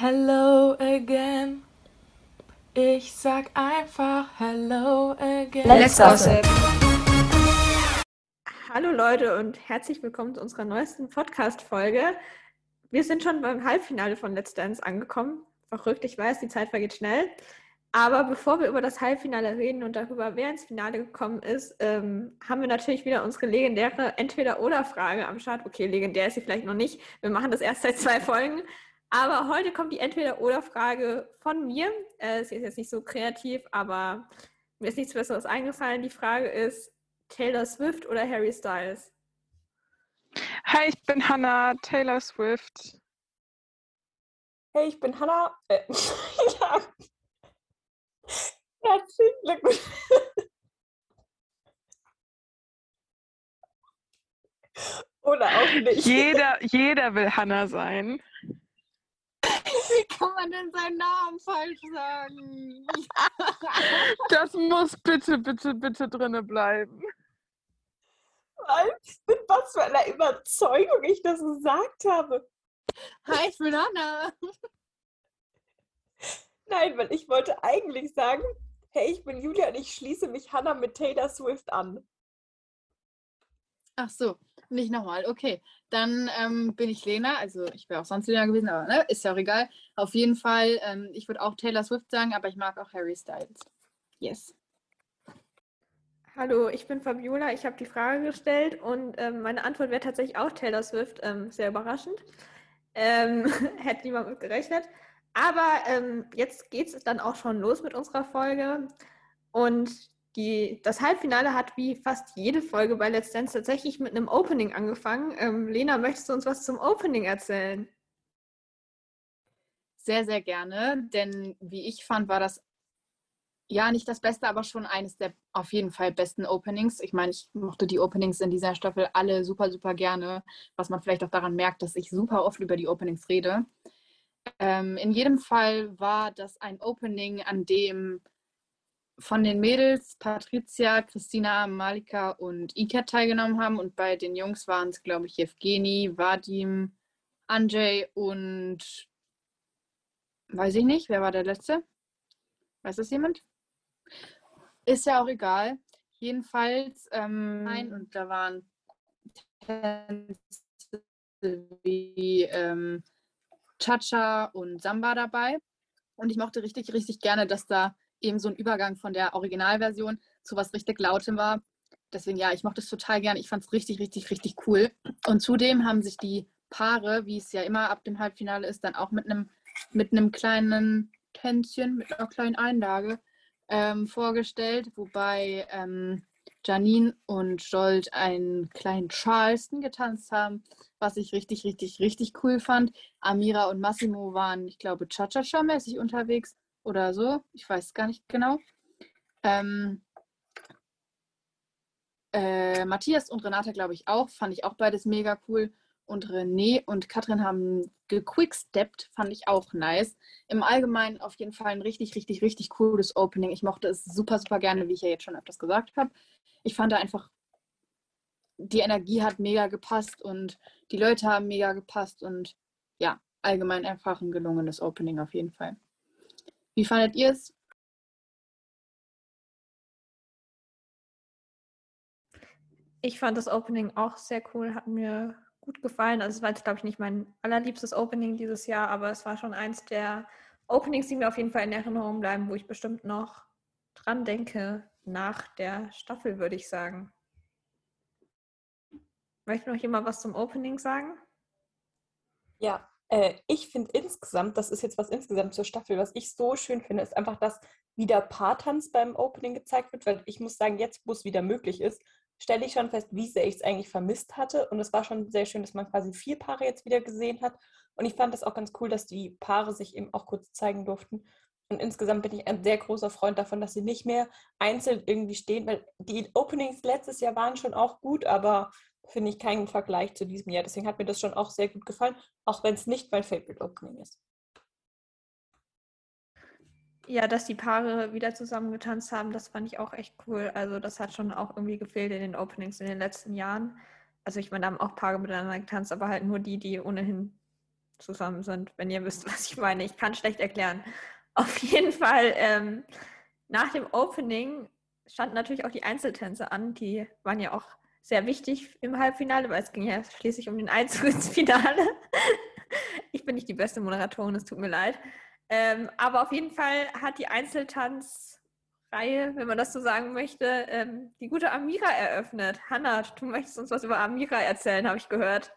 Hello again. Ich sag einfach Hello again. Let's gossip. Hallo Leute und herzlich willkommen zu unserer neuesten Podcast-Folge. Wir sind schon beim Halbfinale von Let's Dance angekommen. Verrückt, ich weiß, die Zeit vergeht schnell. Aber bevor wir über das Halbfinale reden und darüber, wer ins Finale gekommen ist, ähm, haben wir natürlich wieder unsere legendäre Entweder-Oder-Frage am Start. Okay, legendär ist sie vielleicht noch nicht. Wir machen das erst seit zwei Folgen. Aber heute kommt die Entweder-Oder-Frage von mir. Äh, sie ist jetzt nicht so kreativ, aber mir ist nichts Besseres eingefallen. Die Frage ist: Taylor Swift oder Harry Styles? Hi, ich bin Hannah, Taylor Swift. Hey, ich bin Hannah. Äh, ja. Herzlichen Glückwunsch. Oder auch nicht. Jeder, jeder will Hannah sein. Wie kann man denn seinen Namen falsch sagen? Das muss bitte, bitte, bitte drinne bleiben. Was? Mit was für einer Überzeugung ich das gesagt habe. Hi, ich bin Anna. Nein, weil ich wollte eigentlich sagen, hey, ich bin Julia und ich schließe mich Hannah mit Taylor Swift an. Ach so, nicht nochmal. Okay, dann ähm, bin ich Lena. Also ich wäre auch sonst Lena gewesen, aber ne, ist ja auch egal. Auf jeden Fall, ähm, ich würde auch Taylor Swift sagen, aber ich mag auch Harry Styles. Yes. Hallo, ich bin Fabiola. Ich habe die Frage gestellt und ähm, meine Antwort wäre tatsächlich auch Taylor Swift. Ähm, sehr überraschend. Ähm, hätte niemand mit gerechnet. Aber ähm, jetzt geht es dann auch schon los mit unserer Folge. Und die, das Halbfinale hat wie fast jede Folge bei Let's Dance tatsächlich mit einem Opening angefangen. Ähm, Lena, möchtest du uns was zum Opening erzählen? Sehr, sehr gerne, denn wie ich fand, war das ja nicht das Beste, aber schon eines der auf jeden Fall besten Openings. Ich meine, ich mochte die Openings in dieser Staffel alle super, super gerne, was man vielleicht auch daran merkt, dass ich super oft über die Openings rede. Ähm, in jedem Fall war das ein Opening, an dem von den Mädels Patricia, Christina, Malika und Ikat teilgenommen haben. Und bei den Jungs waren es, glaube ich, Evgeni, Vadim, Anjay und weiß ich nicht, wer war der letzte? Weiß das jemand? Ist ja auch egal. Jedenfalls, ähm, Nein. und da waren Tänze wie ähm, Cha-Cha und Samba dabei. Und ich mochte richtig, richtig gerne, dass da eben so ein Übergang von der Originalversion zu was richtig Lautem war. Deswegen, ja, ich mochte es total gerne. Ich fand es richtig, richtig, richtig cool. Und zudem haben sich die Paare, wie es ja immer ab dem Halbfinale ist, dann auch mit einem mit kleinen Tänzchen, mit einer kleinen Einlage ähm, vorgestellt, wobei ähm, Janine und Jolt einen kleinen Charleston getanzt haben, was ich richtig, richtig, richtig cool fand. Amira und Massimo waren, ich glaube, Cha-Cha-Cha-mäßig unterwegs oder so. Ich weiß gar nicht genau. Ähm, äh, Matthias und Renate, glaube ich, auch. Fand ich auch beides mega cool. Und René und Katrin haben gequicksteppt, fand ich auch nice. Im Allgemeinen auf jeden Fall ein richtig, richtig, richtig cooles Opening. Ich mochte es super, super gerne, wie ich ja jetzt schon öfters gesagt habe. Ich fand da einfach, die Energie hat mega gepasst und die Leute haben mega gepasst und ja, allgemein einfach ein gelungenes Opening auf jeden Fall. Wie fandet ihr es? Ich fand das Opening auch sehr cool, hat mir gut gefallen. Also es war jetzt, glaube ich, nicht mein allerliebstes Opening dieses Jahr, aber es war schon eins der Openings, die mir auf jeden Fall in Erinnerung bleiben, wo ich bestimmt noch dran denke nach der Staffel, würde ich sagen. Möchte noch jemand was zum Opening sagen? Ja, äh, ich finde insgesamt, das ist jetzt was insgesamt zur Staffel, was ich so schön finde, ist einfach, dass wieder Paartanz beim Opening gezeigt wird, weil ich muss sagen, jetzt, wo es wieder möglich ist, stelle ich schon fest, wie sehr ich es eigentlich vermisst hatte. Und es war schon sehr schön, dass man quasi vier Paare jetzt wieder gesehen hat. Und ich fand das auch ganz cool, dass die Paare sich eben auch kurz zeigen durften. Und insgesamt bin ich ein sehr großer Freund davon, dass sie nicht mehr einzeln irgendwie stehen, weil die Openings letztes Jahr waren schon auch gut, aber finde ich keinen Vergleich zu diesem Jahr. Deswegen hat mir das schon auch sehr gut gefallen, auch wenn es nicht mein Favorite Opening ist. Ja, dass die Paare wieder zusammen getanzt haben, das fand ich auch echt cool. Also das hat schon auch irgendwie gefehlt in den Openings in den letzten Jahren. Also ich meine, da haben auch Paare miteinander getanzt, aber halt nur die, die ohnehin zusammen sind, wenn ihr wisst, was ich meine. Ich kann schlecht erklären. Auf jeden Fall, ähm, nach dem Opening standen natürlich auch die Einzeltänze an. Die waren ja auch sehr wichtig im Halbfinale, weil es ging ja schließlich um den Einzug ins Finale. ich bin nicht die beste Moderatorin, es tut mir leid. Ähm, aber auf jeden Fall hat die Einzeltanzreihe, wenn man das so sagen möchte, ähm, die gute Amira eröffnet. Hanna, du möchtest uns was über Amira erzählen, habe ich gehört.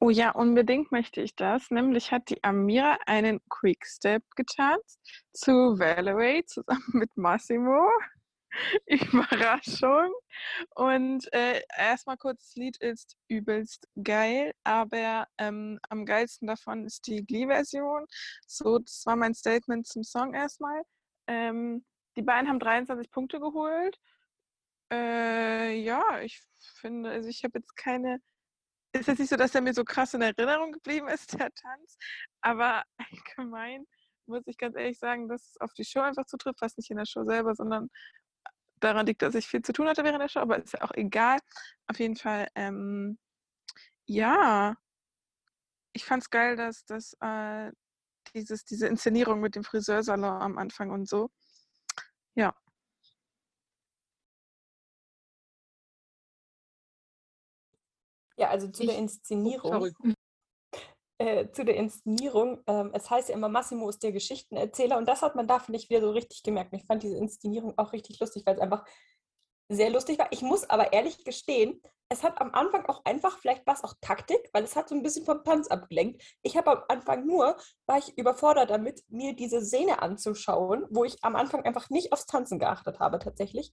Oh ja, unbedingt möchte ich das. Nämlich hat die Amira einen Quickstep getanzt zu Valerie zusammen mit Massimo. Überraschung. Und äh, erstmal kurz, das Lied ist übelst geil, aber ähm, am geilsten davon ist die Glee-Version. So, das war mein Statement zum Song erstmal. Ähm, die beiden haben 23 Punkte geholt. Äh, ja, ich finde, also ich habe jetzt keine. Ist jetzt nicht so, dass er mir so krass in Erinnerung geblieben ist, der Tanz, aber allgemein muss ich ganz ehrlich sagen, dass es auf die Show einfach zutrifft, fast nicht in der Show selber, sondern daran liegt, dass ich viel zu tun hatte während der Show, aber ist ja auch egal. Auf jeden Fall, ähm, ja, ich fand es geil, dass, dass äh, dieses, diese Inszenierung mit dem Friseursalon am Anfang und so. Ja. Ja, also zu ich, der Inszenierung. Äh, zu der Inszenierung. Ähm, es heißt ja immer, Massimo ist der Geschichtenerzähler und das hat man da, finde ich, wieder so richtig gemerkt. ich fand diese Inszenierung auch richtig lustig, weil es einfach sehr lustig war. Ich muss aber ehrlich gestehen, es hat am Anfang auch einfach, vielleicht war es auch Taktik, weil es hat so ein bisschen vom Tanz abgelenkt. Ich habe am Anfang nur, war ich überfordert damit, mir diese Szene anzuschauen, wo ich am Anfang einfach nicht aufs Tanzen geachtet habe tatsächlich.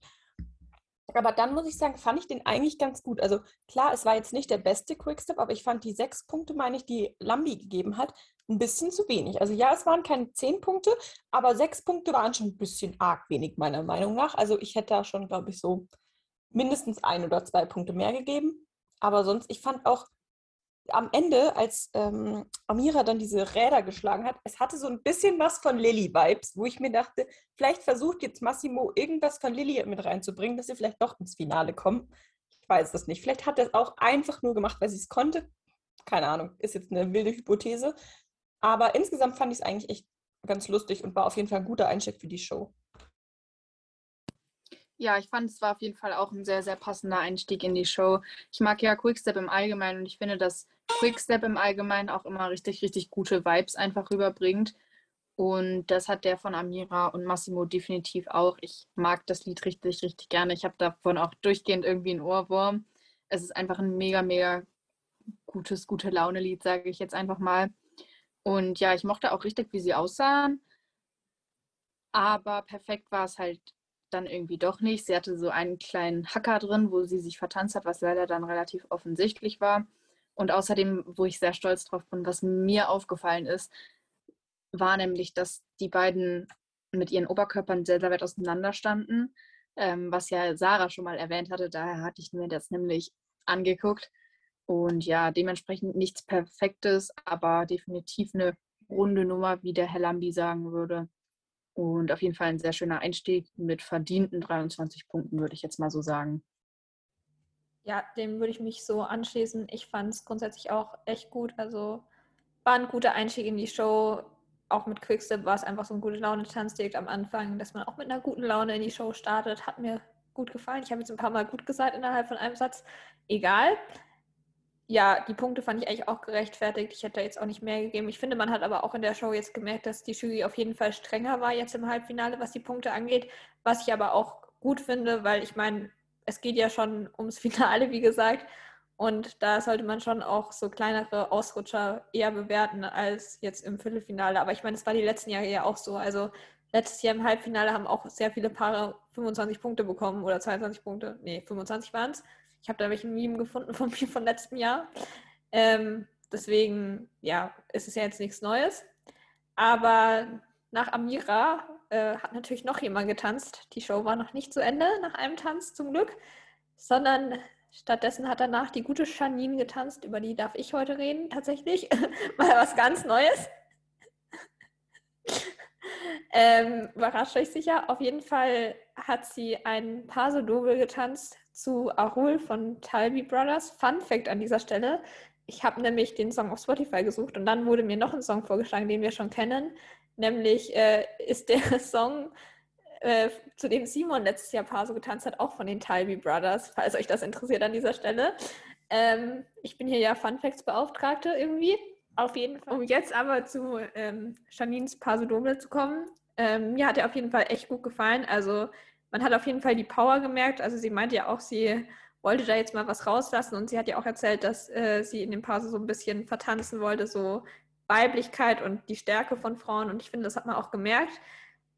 Aber dann muss ich sagen, fand ich den eigentlich ganz gut. Also klar, es war jetzt nicht der beste Quickstep, aber ich fand die sechs Punkte, meine ich, die Lambi gegeben hat, ein bisschen zu wenig. Also ja, es waren keine zehn Punkte, aber sechs Punkte waren schon ein bisschen arg wenig, meiner Meinung nach. Also ich hätte da schon, glaube ich, so mindestens ein oder zwei Punkte mehr gegeben. Aber sonst, ich fand auch, am Ende, als ähm, Amira dann diese Räder geschlagen hat, es hatte so ein bisschen was von Lilly-Vibes, wo ich mir dachte, vielleicht versucht jetzt Massimo irgendwas von Lilly mit reinzubringen, dass sie vielleicht doch ins Finale kommen. Ich weiß es nicht. Vielleicht hat er es auch einfach nur gemacht, weil sie es konnte. Keine Ahnung, ist jetzt eine wilde Hypothese. Aber insgesamt fand ich es eigentlich echt ganz lustig und war auf jeden Fall ein guter Einstieg für die Show. Ja, ich fand, es war auf jeden Fall auch ein sehr, sehr passender Einstieg in die Show. Ich mag ja Quickstep im Allgemeinen und ich finde, dass Quickstep im Allgemeinen auch immer richtig, richtig gute Vibes einfach rüberbringt. Und das hat der von Amira und Massimo definitiv auch. Ich mag das Lied richtig, richtig gerne. Ich habe davon auch durchgehend irgendwie einen Ohrwurm. Es ist einfach ein mega, mega gutes, gute Laune-Lied, sage ich jetzt einfach mal. Und ja, ich mochte auch richtig, wie sie aussahen. Aber perfekt war es halt dann irgendwie doch nicht. Sie hatte so einen kleinen Hacker drin, wo sie sich vertanzt hat, was leider dann relativ offensichtlich war. Und außerdem, wo ich sehr stolz drauf bin, was mir aufgefallen ist, war nämlich, dass die beiden mit ihren Oberkörpern sehr, sehr weit auseinander standen, ähm, was ja Sarah schon mal erwähnt hatte. Daher hatte ich mir das nämlich angeguckt. Und ja, dementsprechend nichts Perfektes, aber definitiv eine runde Nummer, wie der Herr Lambi sagen würde. Und auf jeden Fall ein sehr schöner Einstieg mit verdienten 23 Punkten, würde ich jetzt mal so sagen. Ja, dem würde ich mich so anschließen. Ich fand es grundsätzlich auch echt gut. Also war ein guter Einstieg in die Show. Auch mit Quickstep war es einfach so ein gute Laune-Tanz direkt am Anfang, dass man auch mit einer guten Laune in die Show startet. Hat mir gut gefallen. Ich habe jetzt ein paar Mal gut gesagt innerhalb von einem Satz. Egal ja, die Punkte fand ich eigentlich auch gerechtfertigt. Ich hätte jetzt auch nicht mehr gegeben. Ich finde, man hat aber auch in der Show jetzt gemerkt, dass die Jury auf jeden Fall strenger war jetzt im Halbfinale, was die Punkte angeht. Was ich aber auch gut finde, weil ich meine, es geht ja schon ums Finale, wie gesagt. Und da sollte man schon auch so kleinere Ausrutscher eher bewerten als jetzt im Viertelfinale. Aber ich meine, es war die letzten Jahre ja auch so. Also letztes Jahr im Halbfinale haben auch sehr viele Paare 25 Punkte bekommen oder 22 Punkte. Nee, 25 waren es. Ich habe da welchen Meme gefunden von mir von letztem Jahr. Ähm, deswegen, ja, ist es ja jetzt nichts Neues. Aber nach Amira äh, hat natürlich noch jemand getanzt. Die Show war noch nicht zu Ende nach einem Tanz zum Glück, sondern stattdessen hat danach die gute Janine getanzt. Über die darf ich heute reden, tatsächlich. Mal was ganz Neues. ähm, überrascht euch sicher. Auf jeden Fall hat sie ein Paso Doble getanzt zu Arul von Talby Brothers. Fun Fact an dieser Stelle. ich habe nämlich den Song auf Spotify gesucht und dann wurde mir noch ein Song vorgeschlagen, den wir schon kennen. Nämlich äh, ist der Song, äh, zu dem Simon letztes Jahr Paar so getanzt hat, auch von den Talby Brothers, falls euch das interessiert an dieser Stelle. Ähm, ich bin hier ja Fun Facts Beauftragte irgendwie. Auf jeden Fall. Um jetzt aber zu ähm, Janines Pasodome zu kommen. Ähm, mir hat er auf jeden Fall echt gut gefallen. Also man hat auf jeden Fall die Power gemerkt. Also sie meinte ja auch, sie wollte da jetzt mal was rauslassen und sie hat ja auch erzählt, dass äh, sie in dem Paso so ein bisschen vertanzen wollte, so Weiblichkeit und die Stärke von Frauen. Und ich finde, das hat man auch gemerkt.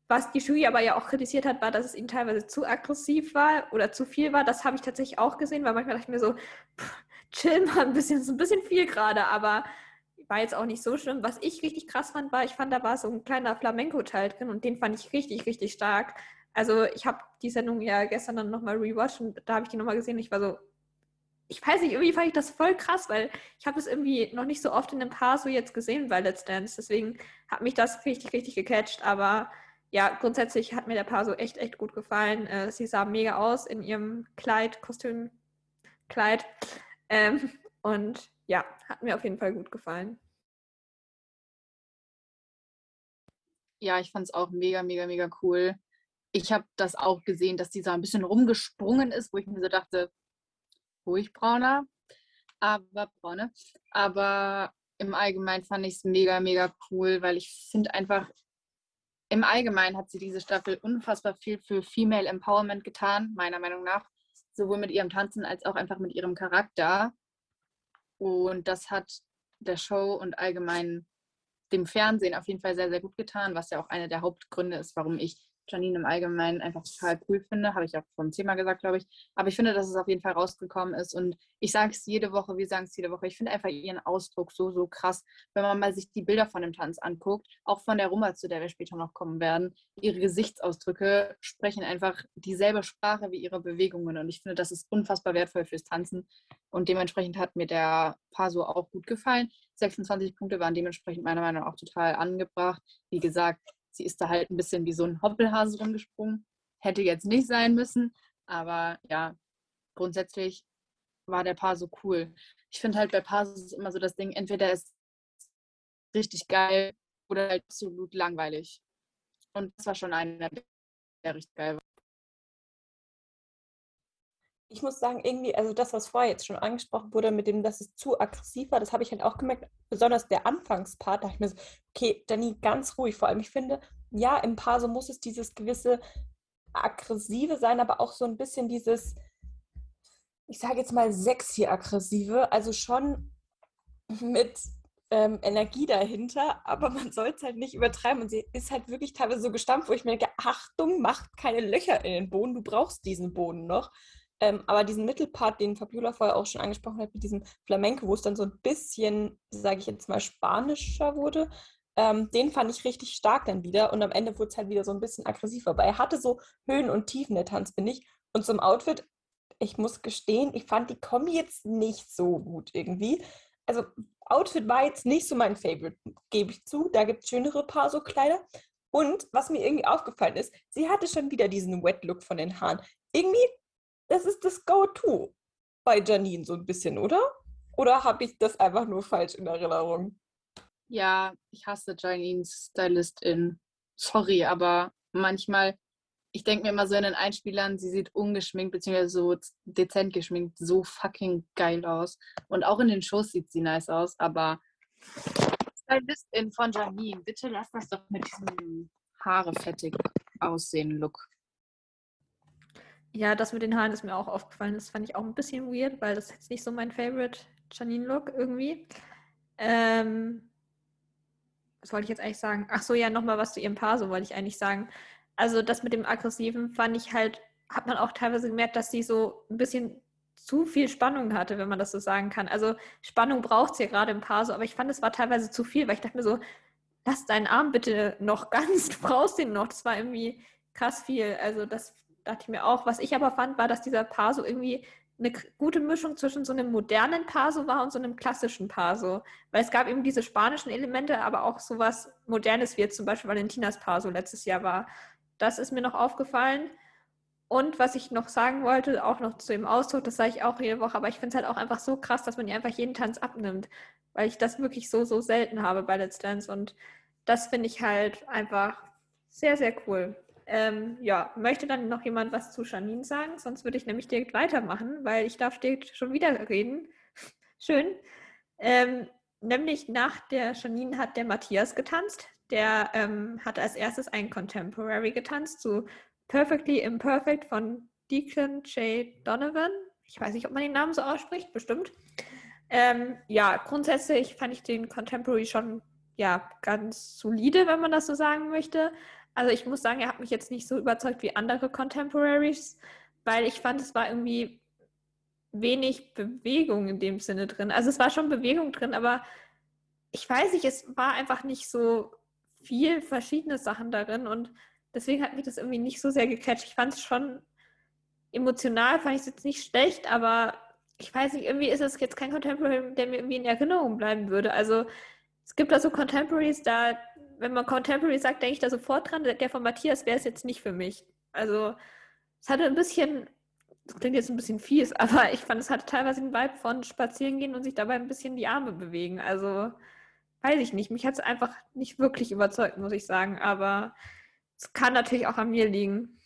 Was die Jury aber ja auch kritisiert hat, war, dass es ihnen teilweise zu aggressiv war oder zu viel war. Das habe ich tatsächlich auch gesehen, weil manchmal dachte ich mir so, pff, chill mal ein bisschen, ist ein bisschen viel gerade, aber war jetzt auch nicht so schlimm. Was ich richtig krass fand, war, ich fand, da war so ein kleiner Flamenco-Teil drin und den fand ich richtig, richtig stark. Also ich habe die Sendung ja gestern dann nochmal rewatcht und da habe ich die nochmal gesehen ich war so, ich weiß nicht, irgendwie fand ich das voll krass, weil ich habe es irgendwie noch nicht so oft in einem Paar so jetzt gesehen bei Let's Dance. Deswegen hat mich das richtig, richtig gecatcht. Aber ja, grundsätzlich hat mir der Paar so echt, echt gut gefallen. Äh, sie sah mega aus in ihrem Kleid, Kostüm, Kleid. Ähm, und ja, hat mir auf jeden Fall gut gefallen. Ja, ich fand es auch mega, mega, mega cool. Ich habe das auch gesehen, dass dieser ein bisschen rumgesprungen ist, wo ich mir so dachte, ruhig brauner, aber braune. Aber im Allgemeinen fand ich es mega, mega cool, weil ich finde einfach, im Allgemeinen hat sie diese Staffel unfassbar viel für Female Empowerment getan, meiner Meinung nach. Sowohl mit ihrem Tanzen als auch einfach mit ihrem Charakter. Und das hat der Show und allgemein dem Fernsehen auf jeden Fall sehr, sehr gut getan, was ja auch einer der Hauptgründe ist, warum ich Janine im Allgemeinen einfach total cool finde. Habe ich auch vom Thema gesagt, glaube ich. Aber ich finde, dass es auf jeden Fall rausgekommen ist. Und ich sage es jede Woche, wir sagen es jede Woche. Ich finde einfach ihren Ausdruck so, so krass. Wenn man mal sich die Bilder von dem Tanz anguckt, auch von der Rumba, zu der wir später noch kommen werden, ihre Gesichtsausdrücke sprechen einfach dieselbe Sprache wie ihre Bewegungen. Und ich finde, das ist unfassbar wertvoll fürs Tanzen. Und dementsprechend hat mir der Paso auch gut gefallen. 26 Punkte waren dementsprechend meiner Meinung nach auch total angebracht. Wie gesagt, Sie ist da halt ein bisschen wie so ein Hoppelhase rumgesprungen. Hätte jetzt nicht sein müssen, aber ja, grundsätzlich war der Paar so cool. Ich finde halt bei Paar ist immer so das Ding, entweder ist richtig geil oder halt absolut langweilig. Und das war schon einer, der richtig geil war. Ich muss sagen, irgendwie, also das, was vorher jetzt schon angesprochen wurde, mit dem, dass es zu aggressiv war, das habe ich halt auch gemerkt, besonders der Anfangspart, da habe ich mir so, okay, Dani, ganz ruhig. Vor allem, ich finde, ja, im Paar so muss es dieses gewisse aggressive sein, aber auch so ein bisschen dieses, ich sage jetzt mal sexy aggressive, also schon mit ähm, Energie dahinter, aber man soll es halt nicht übertreiben. Und sie ist halt wirklich teilweise so gestampft, wo ich mir denke, Achtung, macht keine Löcher in den Boden, du brauchst diesen Boden noch. Ähm, aber diesen Mittelpart, den Fabiola vorher auch schon angesprochen hat, mit diesem Flamenco, wo es dann so ein bisschen, sage ich jetzt mal, spanischer wurde, ähm, den fand ich richtig stark dann wieder. Und am Ende wurde es halt wieder so ein bisschen aggressiver. Aber er hatte so Höhen und Tiefen, der Tanz, bin ich. Und zum Outfit, ich muss gestehen, ich fand die Kombi jetzt nicht so gut irgendwie. Also Outfit war jetzt nicht so mein Favorite, gebe ich zu. Da gibt es schönere Paar so Kleider. Und was mir irgendwie aufgefallen ist, sie hatte schon wieder diesen Wet-Look von den Haaren. Irgendwie das ist das Go-To bei Janine so ein bisschen, oder? Oder habe ich das einfach nur falsch in Erinnerung? Ja, ich hasse Janines Stylistin. Sorry, aber manchmal, ich denke mir immer so in den Einspielern, sie sieht ungeschminkt bzw. so dezent geschminkt so fucking geil aus. Und auch in den Shows sieht sie nice aus, aber Stylistin von Janine, bitte lass das doch mit diesem Haare fettig aussehen Look. Ja, das mit den Haaren ist mir auch aufgefallen. Das fand ich auch ein bisschen weird, weil das jetzt nicht so mein Favorite Janine-Look irgendwie. Ähm, was wollte ich jetzt eigentlich sagen? Ach so, ja, nochmal was zu ihrem Paar, so wollte ich eigentlich sagen. Also das mit dem Aggressiven fand ich halt, hat man auch teilweise gemerkt, dass sie so ein bisschen zu viel Spannung hatte, wenn man das so sagen kann. Also Spannung braucht sie ja gerade im Paar so, aber ich fand, es war teilweise zu viel, weil ich dachte mir so, lass deinen Arm bitte noch ganz, du brauchst den noch. Das war irgendwie krass viel. Also das dachte ich mir auch. Was ich aber fand, war, dass dieser Paso irgendwie eine gute Mischung zwischen so einem modernen Paso war und so einem klassischen Paso. Weil es gab eben diese spanischen Elemente, aber auch so was Modernes, wie jetzt zum Beispiel Valentinas Paso letztes Jahr war. Das ist mir noch aufgefallen. Und was ich noch sagen wollte, auch noch zu dem Ausdruck, das sage ich auch jede Woche, aber ich finde es halt auch einfach so krass, dass man ihr einfach jeden Tanz abnimmt, weil ich das wirklich so, so selten habe bei Let's Dance und das finde ich halt einfach sehr, sehr cool. Ähm, ja, möchte dann noch jemand was zu Janine sagen? Sonst würde ich nämlich direkt weitermachen, weil ich darf direkt schon wieder reden. Schön. Ähm, nämlich nach der Janine hat der Matthias getanzt. Der ähm, hat als erstes ein Contemporary getanzt zu Perfectly Imperfect von Deacon J. Donovan. Ich weiß nicht, ob man den Namen so ausspricht, bestimmt. Ähm, ja, grundsätzlich fand ich den Contemporary schon ja, ganz solide, wenn man das so sagen möchte. Also ich muss sagen, er hat mich jetzt nicht so überzeugt wie andere Contemporaries, weil ich fand, es war irgendwie wenig Bewegung in dem Sinne drin. Also es war schon Bewegung drin, aber ich weiß nicht, es war einfach nicht so viel verschiedene Sachen darin und deswegen hat mich das irgendwie nicht so sehr gecatcht. Ich fand es schon emotional, fand ich es jetzt nicht schlecht, aber ich weiß nicht, irgendwie ist es jetzt kein Contemporary, der mir irgendwie in Erinnerung bleiben würde. Also es gibt da so Contemporaries, da wenn man Contemporary sagt, denke ich da sofort dran. Der von Matthias wäre es jetzt nicht für mich. Also es hatte ein bisschen, das klingt jetzt ein bisschen fies, aber ich fand, es hatte teilweise den Vibe von spazieren gehen und sich dabei ein bisschen die Arme bewegen. Also weiß ich nicht. Mich hat es einfach nicht wirklich überzeugt, muss ich sagen. Aber es kann natürlich auch an mir liegen.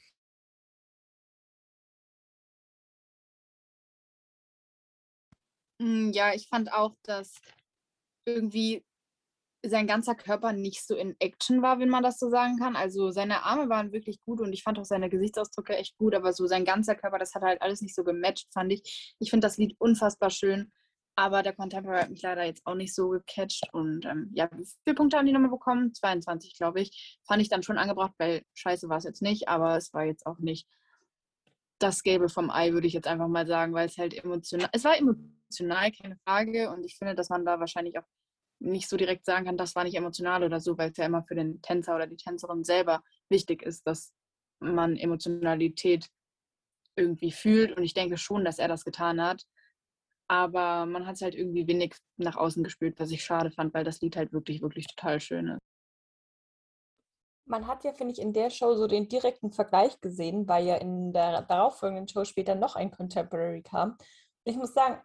Hm, ja, ich fand auch, dass irgendwie sein ganzer Körper nicht so in Action war, wenn man das so sagen kann. Also seine Arme waren wirklich gut und ich fand auch seine Gesichtsausdrücke echt gut, aber so sein ganzer Körper, das hat halt alles nicht so gematcht, fand ich. Ich finde das Lied unfassbar schön, aber der Contemporary hat mich leider jetzt auch nicht so gecatcht und ähm, ja, wie viele Punkte haben die nochmal bekommen? 22, glaube ich. Fand ich dann schon angebracht, weil scheiße war es jetzt nicht, aber es war jetzt auch nicht das Gelbe vom Ei, würde ich jetzt einfach mal sagen, weil es halt emotional, es war emotional, keine Frage und ich finde, dass man da wahrscheinlich auch nicht so direkt sagen kann, das war nicht emotional oder so, weil es ja immer für den Tänzer oder die Tänzerin selber wichtig ist, dass man Emotionalität irgendwie fühlt. Und ich denke schon, dass er das getan hat. Aber man hat es halt irgendwie wenig nach außen gespürt, was ich schade fand, weil das Lied halt wirklich, wirklich total schön ist. Man hat ja, finde ich, in der Show so den direkten Vergleich gesehen, weil ja in der darauffolgenden Show später noch ein Contemporary kam. Ich muss sagen,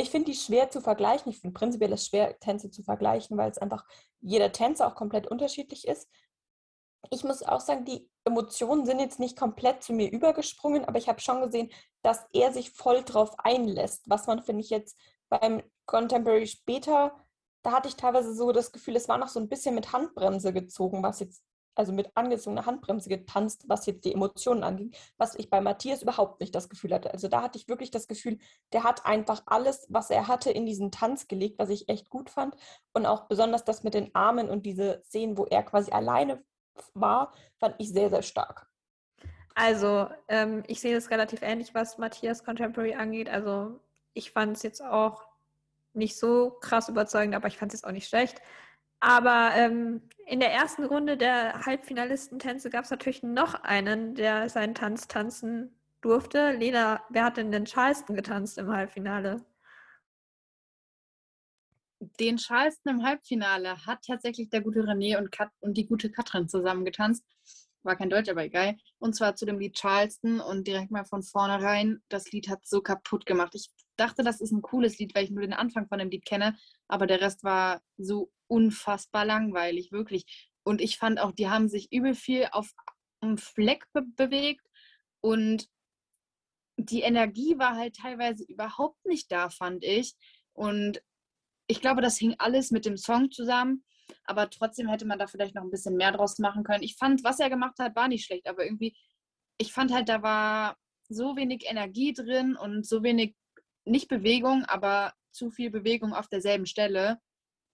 ich finde die schwer zu vergleichen. Ich finde prinzipiell es schwer, Tänze zu vergleichen, weil es einfach jeder Tänzer auch komplett unterschiedlich ist. Ich muss auch sagen, die Emotionen sind jetzt nicht komplett zu mir übergesprungen, aber ich habe schon gesehen, dass er sich voll drauf einlässt. Was man, finde ich, jetzt beim Contemporary später, da hatte ich teilweise so das Gefühl, es war noch so ein bisschen mit Handbremse gezogen, was jetzt also mit angezogener Handbremse getanzt, was jetzt die Emotionen anging, was ich bei Matthias überhaupt nicht das Gefühl hatte. Also da hatte ich wirklich das Gefühl, der hat einfach alles, was er hatte, in diesen Tanz gelegt, was ich echt gut fand. Und auch besonders das mit den Armen und diese Szenen, wo er quasi alleine war, fand ich sehr, sehr stark. Also, ähm, ich sehe das relativ ähnlich, was Matthias Contemporary angeht. Also, ich fand es jetzt auch nicht so krass überzeugend, aber ich fand es jetzt auch nicht schlecht. Aber ähm, in der ersten Runde der Halbfinalistentänze gab es natürlich noch einen, der seinen Tanz tanzen durfte. Lena, wer hat denn den Charleston getanzt im Halbfinale? Den Charleston im Halbfinale hat tatsächlich der gute René und, Kat und die gute Katrin zusammen getanzt. War kein Deutsch, aber egal. Und zwar zu dem Lied Charleston und direkt mal von vornherein, das Lied hat so kaputt gemacht. Ich dachte, das ist ein cooles Lied, weil ich nur den Anfang von dem Lied kenne, aber der Rest war so unfassbar langweilig, wirklich. Und ich fand auch, die haben sich übel viel auf einem Fleck be bewegt und die Energie war halt teilweise überhaupt nicht da, fand ich. Und ich glaube, das hing alles mit dem Song zusammen, aber trotzdem hätte man da vielleicht noch ein bisschen mehr draus machen können. Ich fand, was er gemacht hat, war nicht schlecht, aber irgendwie, ich fand halt, da war so wenig Energie drin und so wenig, nicht Bewegung, aber zu viel Bewegung auf derselben Stelle.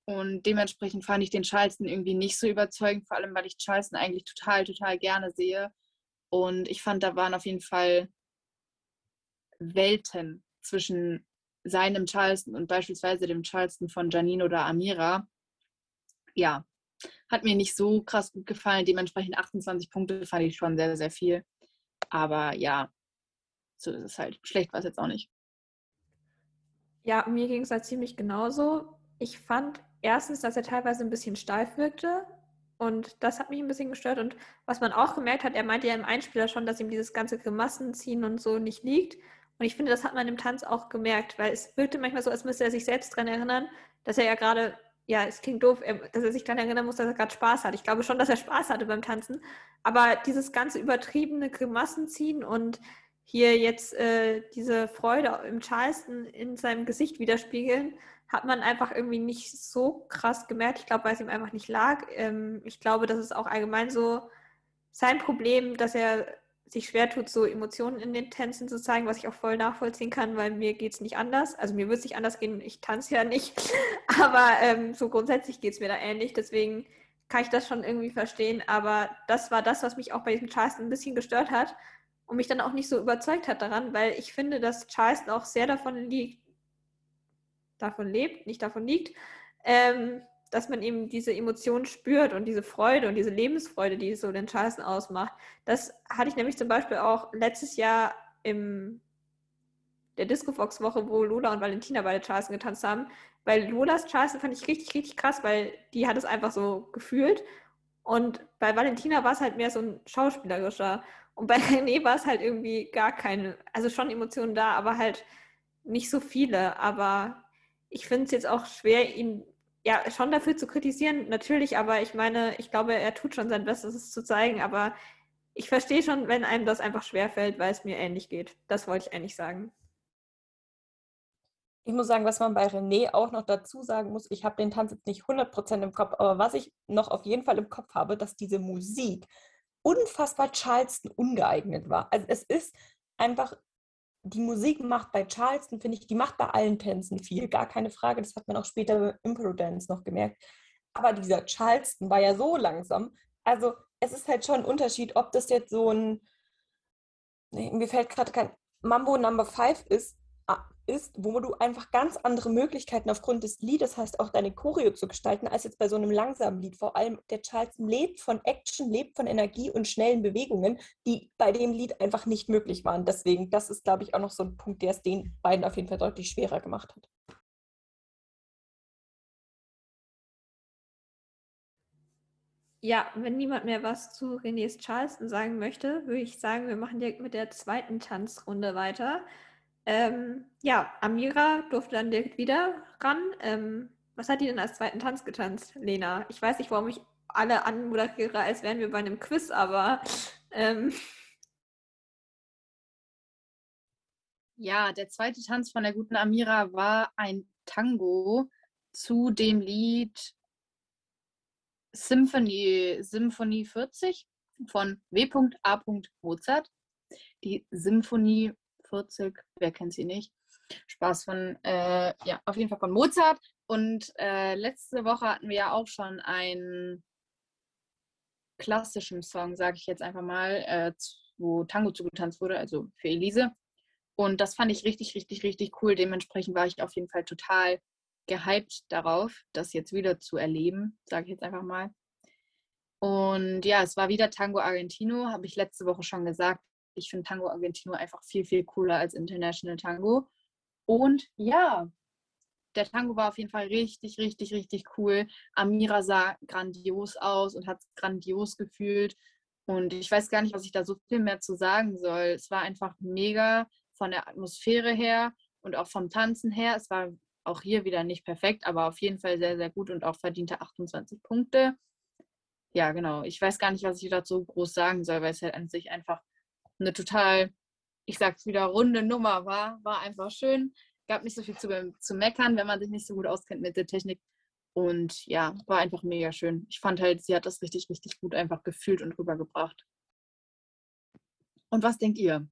Und dementsprechend fand ich den Charleston irgendwie nicht so überzeugend, vor allem weil ich Charleston eigentlich total, total gerne sehe. Und ich fand, da waren auf jeden Fall Welten zwischen seinem Charleston und beispielsweise dem Charleston von Janine oder Amira. Ja, hat mir nicht so krass gut gefallen. Dementsprechend 28 Punkte fand ich schon sehr, sehr viel. Aber ja, so ist es halt. Schlecht war es jetzt auch nicht. Ja, mir ging es halt ziemlich genauso. Ich fand erstens, dass er teilweise ein bisschen steif wirkte. Und das hat mich ein bisschen gestört. Und was man auch gemerkt hat, er meinte ja im Einspieler schon, dass ihm dieses ganze Grimassenziehen und so nicht liegt. Und ich finde, das hat man im Tanz auch gemerkt, weil es wirkte manchmal so, als müsste er sich selbst daran erinnern, dass er ja gerade, ja, es klingt doof, dass er sich daran erinnern muss, dass er gerade Spaß hat. Ich glaube schon, dass er Spaß hatte beim Tanzen. Aber dieses ganze übertriebene Grimassenziehen und hier jetzt äh, diese Freude im Charleston in seinem Gesicht widerspiegeln, hat man einfach irgendwie nicht so krass gemerkt. Ich glaube, weil es ihm einfach nicht lag. Ähm, ich glaube, das ist auch allgemein so sein Problem, dass er sich schwer tut, so Emotionen in den Tänzen zu zeigen, was ich auch voll nachvollziehen kann, weil mir geht es nicht anders. Also mir wird es nicht anders gehen, ich tanze ja nicht. Aber ähm, so grundsätzlich geht es mir da ähnlich. Deswegen kann ich das schon irgendwie verstehen. Aber das war das, was mich auch bei diesem Charleston ein bisschen gestört hat und mich dann auch nicht so überzeugt hat daran, weil ich finde, dass Charleston auch sehr davon liegt, davon lebt, nicht davon liegt, ähm, dass man eben diese Emotionen spürt und diese Freude und diese Lebensfreude, die so den Charleston ausmacht. Das hatte ich nämlich zum Beispiel auch letztes Jahr im der Disco Fox Woche, wo Lola und Valentina beide Charleston getanzt haben. Weil Lolas Charleston fand ich richtig, richtig krass, weil die hat es einfach so gefühlt. Und bei Valentina war es halt mehr so ein schauspielerischer. Und bei René war es halt irgendwie gar keine, also schon Emotionen da, aber halt nicht so viele. Aber ich finde es jetzt auch schwer, ihn ja schon dafür zu kritisieren, natürlich, aber ich meine, ich glaube, er tut schon sein Bestes, es zu zeigen, aber ich verstehe schon, wenn einem das einfach schwerfällt, weil es mir ähnlich geht. Das wollte ich eigentlich sagen. Ich muss sagen, was man bei René auch noch dazu sagen muss, ich habe den Tanz jetzt nicht 100% im Kopf, aber was ich noch auf jeden Fall im Kopf habe, dass diese Musik unfassbar Charleston ungeeignet war. Also es ist einfach die Musik macht bei Charleston, finde ich, die macht bei allen Tänzen viel, gar keine Frage. Das hat man auch später bei Impro-Dance noch gemerkt. Aber dieser Charleston war ja so langsam. Also es ist halt schon ein Unterschied, ob das jetzt so ein, mir fällt gerade kein Mambo Number 5 ist ist, wo du einfach ganz andere Möglichkeiten aufgrund des Liedes hast, auch deine Choreo zu gestalten, als jetzt bei so einem langsamen Lied. Vor allem der Charleston lebt von Action, lebt von Energie und schnellen Bewegungen, die bei dem Lied einfach nicht möglich waren. Deswegen, das ist, glaube ich, auch noch so ein Punkt, der es den beiden auf jeden Fall deutlich schwerer gemacht hat. Ja, wenn niemand mehr was zu Renés Charleston sagen möchte, würde ich sagen, wir machen direkt mit der zweiten Tanzrunde weiter. Ähm, ja, Amira durfte dann direkt wieder ran. Ähm, was hat die denn als zweiten Tanz getanzt, Lena? Ich weiß nicht, warum ich alle anmoderiere, als wären wir bei einem Quiz, aber ähm. ja, der zweite Tanz von der guten Amira war ein Tango zu dem Lied Symphonie, Symphonie 40 von W.A. Mozart. Die Symphonie 40, wer kennt sie nicht? Spaß von, äh, ja, auf jeden Fall von Mozart. Und äh, letzte Woche hatten wir ja auch schon einen klassischen Song, sage ich jetzt einfach mal, äh, wo Tango zugetanzt wurde, also für Elise. Und das fand ich richtig, richtig, richtig cool. Dementsprechend war ich auf jeden Fall total gehypt darauf, das jetzt wieder zu erleben, sage ich jetzt einfach mal. Und ja, es war wieder Tango Argentino, habe ich letzte Woche schon gesagt ich finde Tango Argentino einfach viel, viel cooler als International Tango. Und ja, der Tango war auf jeden Fall richtig, richtig, richtig cool. Amira sah grandios aus und hat grandios gefühlt. Und ich weiß gar nicht, was ich da so viel mehr zu sagen soll. Es war einfach mega von der Atmosphäre her und auch vom Tanzen her. Es war auch hier wieder nicht perfekt, aber auf jeden Fall sehr, sehr gut und auch verdiente 28 Punkte. Ja, genau. Ich weiß gar nicht, was ich dazu groß sagen soll, weil es halt an sich einfach eine total, ich sag's wieder, runde Nummer war. War einfach schön. Gab nicht so viel zu, zu meckern, wenn man sich nicht so gut auskennt mit der Technik. Und ja, war einfach mega schön. Ich fand halt, sie hat das richtig, richtig gut einfach gefühlt und rübergebracht. Und was denkt ihr?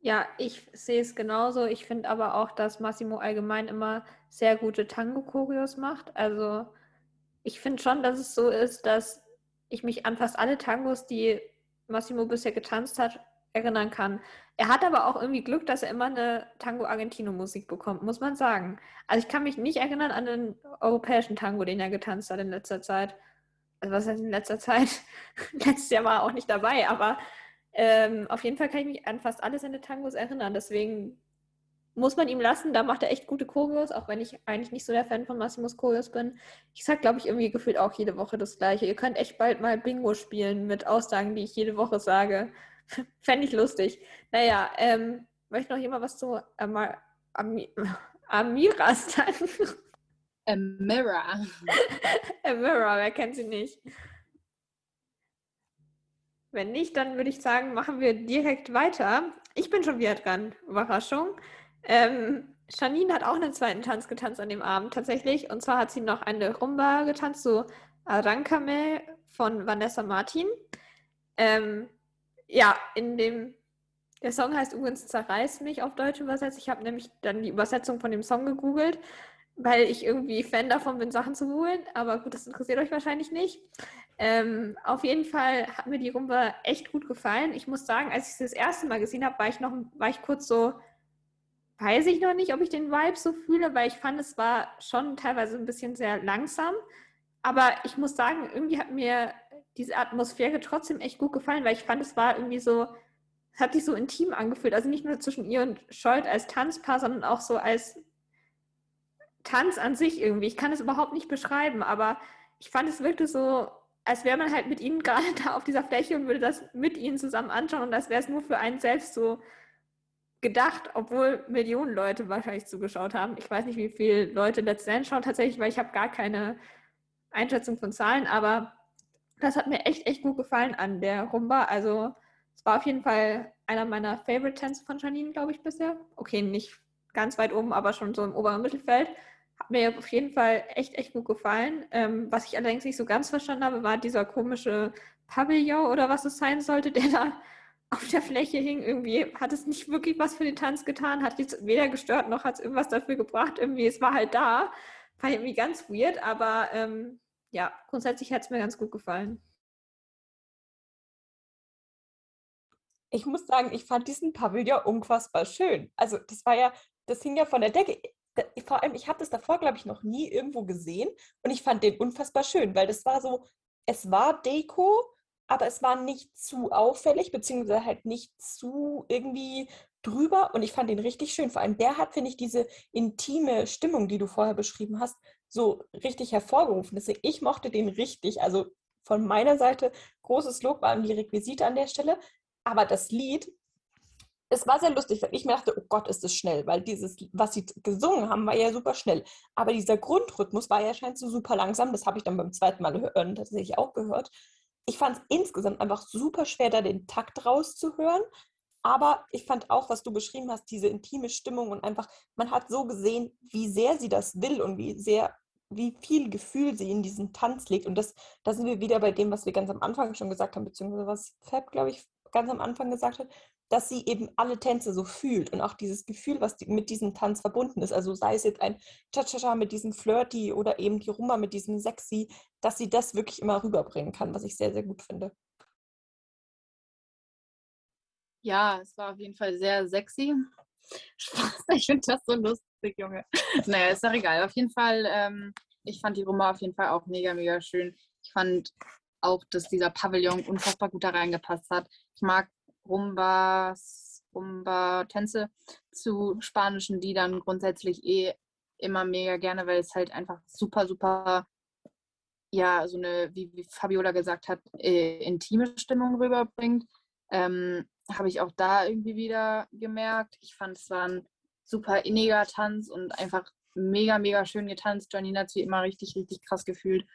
Ja, ich sehe es genauso. Ich finde aber auch, dass Massimo allgemein immer sehr gute Tango-Choreos macht. Also ich finde schon, dass es so ist, dass ich mich an fast alle Tangos, die Massimo bisher getanzt hat, erinnern kann. Er hat aber auch irgendwie Glück, dass er immer eine Tango Argentino Musik bekommt, muss man sagen. Also ich kann mich nicht erinnern an den europäischen Tango, den er getanzt hat in letzter Zeit. Also was heißt in letzter Zeit? Letztes Jahr war er auch nicht dabei, aber ähm, auf jeden Fall kann ich mich an fast alle seine Tangos erinnern. Deswegen muss man ihm lassen. Da macht er echt gute Choreos, auch wenn ich eigentlich nicht so der Fan von Massimos Choreos bin. Ich sag, glaube ich, irgendwie gefühlt auch jede Woche das Gleiche. Ihr könnt echt bald mal Bingo spielen mit Aussagen, die ich jede Woche sage. Fände ich lustig. Naja, ähm, möchte noch jemand was zu Amar Ami Amira sagen? Amira. Amira, wer kennt sie nicht? Wenn nicht, dann würde ich sagen, machen wir direkt weiter. Ich bin schon wieder dran. Überraschung. Ähm, Janine hat auch einen zweiten Tanz getanzt an dem Abend tatsächlich. Und zwar hat sie noch eine Rumba getanzt, so Arancame von Vanessa Martin. Ähm, ja, in dem, der Song heißt übrigens Zerreiß mich auf Deutsch übersetzt. Ich habe nämlich dann die Übersetzung von dem Song gegoogelt, weil ich irgendwie Fan davon bin, Sachen zu googeln. Aber gut, das interessiert euch wahrscheinlich nicht. Ähm, auf jeden Fall hat mir die Rumba echt gut gefallen. Ich muss sagen, als ich sie das erste Mal gesehen habe, war ich noch, war ich kurz so, weiß ich noch nicht, ob ich den Vibe so fühle, weil ich fand, es war schon teilweise ein bisschen sehr langsam. Aber ich muss sagen, irgendwie hat mir diese Atmosphäre trotzdem echt gut gefallen, weil ich fand, es war irgendwie so, es hat sich so intim angefühlt. Also nicht nur zwischen ihr und Scholt als Tanzpaar, sondern auch so als Tanz an sich irgendwie. Ich kann es überhaupt nicht beschreiben, aber ich fand es wirklich so, als wäre man halt mit ihnen gerade da auf dieser Fläche und würde das mit ihnen zusammen anschauen und als wäre es nur für einen selbst so gedacht, obwohl Millionen Leute wahrscheinlich zugeschaut haben. Ich weiß nicht, wie viele Leute Let's Dance schauen tatsächlich, weil ich habe gar keine Einschätzung von Zahlen, aber das hat mir echt, echt gut gefallen an der Rumba. Also es war auf jeden Fall einer meiner Favorite-Tänze von Janine, glaube ich, bisher. Okay, nicht ganz weit oben, aber schon so im oberen Mittelfeld. Hat mir auf jeden Fall echt, echt gut gefallen. Ähm, was ich allerdings nicht so ganz verstanden habe, war dieser komische Pavillon oder was es sein sollte, der da auf der Fläche hing. Irgendwie hat es nicht wirklich was für den Tanz getan, hat jetzt weder gestört noch hat es irgendwas dafür gebracht. Irgendwie, es war halt da. War irgendwie ganz weird, aber ähm, ja, grundsätzlich hat es mir ganz gut gefallen. Ich muss sagen, ich fand diesen Pavillon unfassbar schön. Also das war ja, das hing ja von der Decke. Vor allem, ich habe das davor, glaube ich, noch nie irgendwo gesehen und ich fand den unfassbar schön, weil das war so, es war Deko, aber es war nicht zu auffällig, beziehungsweise halt nicht zu irgendwie drüber und ich fand ihn richtig schön. Vor allem der hat, finde ich, diese intime Stimmung, die du vorher beschrieben hast, so richtig hervorgerufen. Deswegen, ich mochte den richtig. Also von meiner Seite großes Lob an die Requisite an der Stelle. Aber das Lied, es war sehr lustig, weil ich mir dachte, oh Gott, ist das schnell, weil dieses, was sie gesungen haben, war ja super schnell. Aber dieser Grundrhythmus war ja scheinbar so super langsam. Das habe ich dann beim zweiten Mal hören tatsächlich auch gehört. Ich fand es insgesamt einfach super schwer, da den Takt rauszuhören. Aber ich fand auch, was du beschrieben hast, diese intime Stimmung und einfach, man hat so gesehen, wie sehr sie das will und wie sehr, wie viel Gefühl sie in diesen Tanz legt. Und das, da sind wir wieder bei dem, was wir ganz am Anfang schon gesagt haben, beziehungsweise was Fab, glaube ich, ganz am Anfang gesagt hat, dass sie eben alle Tänze so fühlt und auch dieses Gefühl, was mit diesem Tanz verbunden ist. Also sei es jetzt ein Cha-Cha-Cha mit diesem Flirty oder eben die Rumba mit diesem Sexy, dass sie das wirklich immer rüberbringen kann, was ich sehr, sehr gut finde. Ja, es war auf jeden Fall sehr sexy. Spaß, ich finde das so lustig, Junge. Naja, ist doch egal. Auf jeden Fall, ähm, ich fand die Rumba auf jeden Fall auch mega, mega schön. Ich fand auch, dass dieser Pavillon unfassbar gut da reingepasst hat. Ich mag Rumbas, Rumba-Tänze zu spanischen Liedern grundsätzlich eh immer mega gerne, weil es halt einfach super, super, ja, so eine, wie, wie Fabiola gesagt hat, äh, intime Stimmung rüberbringt. Ähm, Habe ich auch da irgendwie wieder gemerkt. Ich fand, es war ein super inniger Tanz und einfach mega, mega schön getanzt. Janina hat sie immer richtig, richtig krass gefühlt.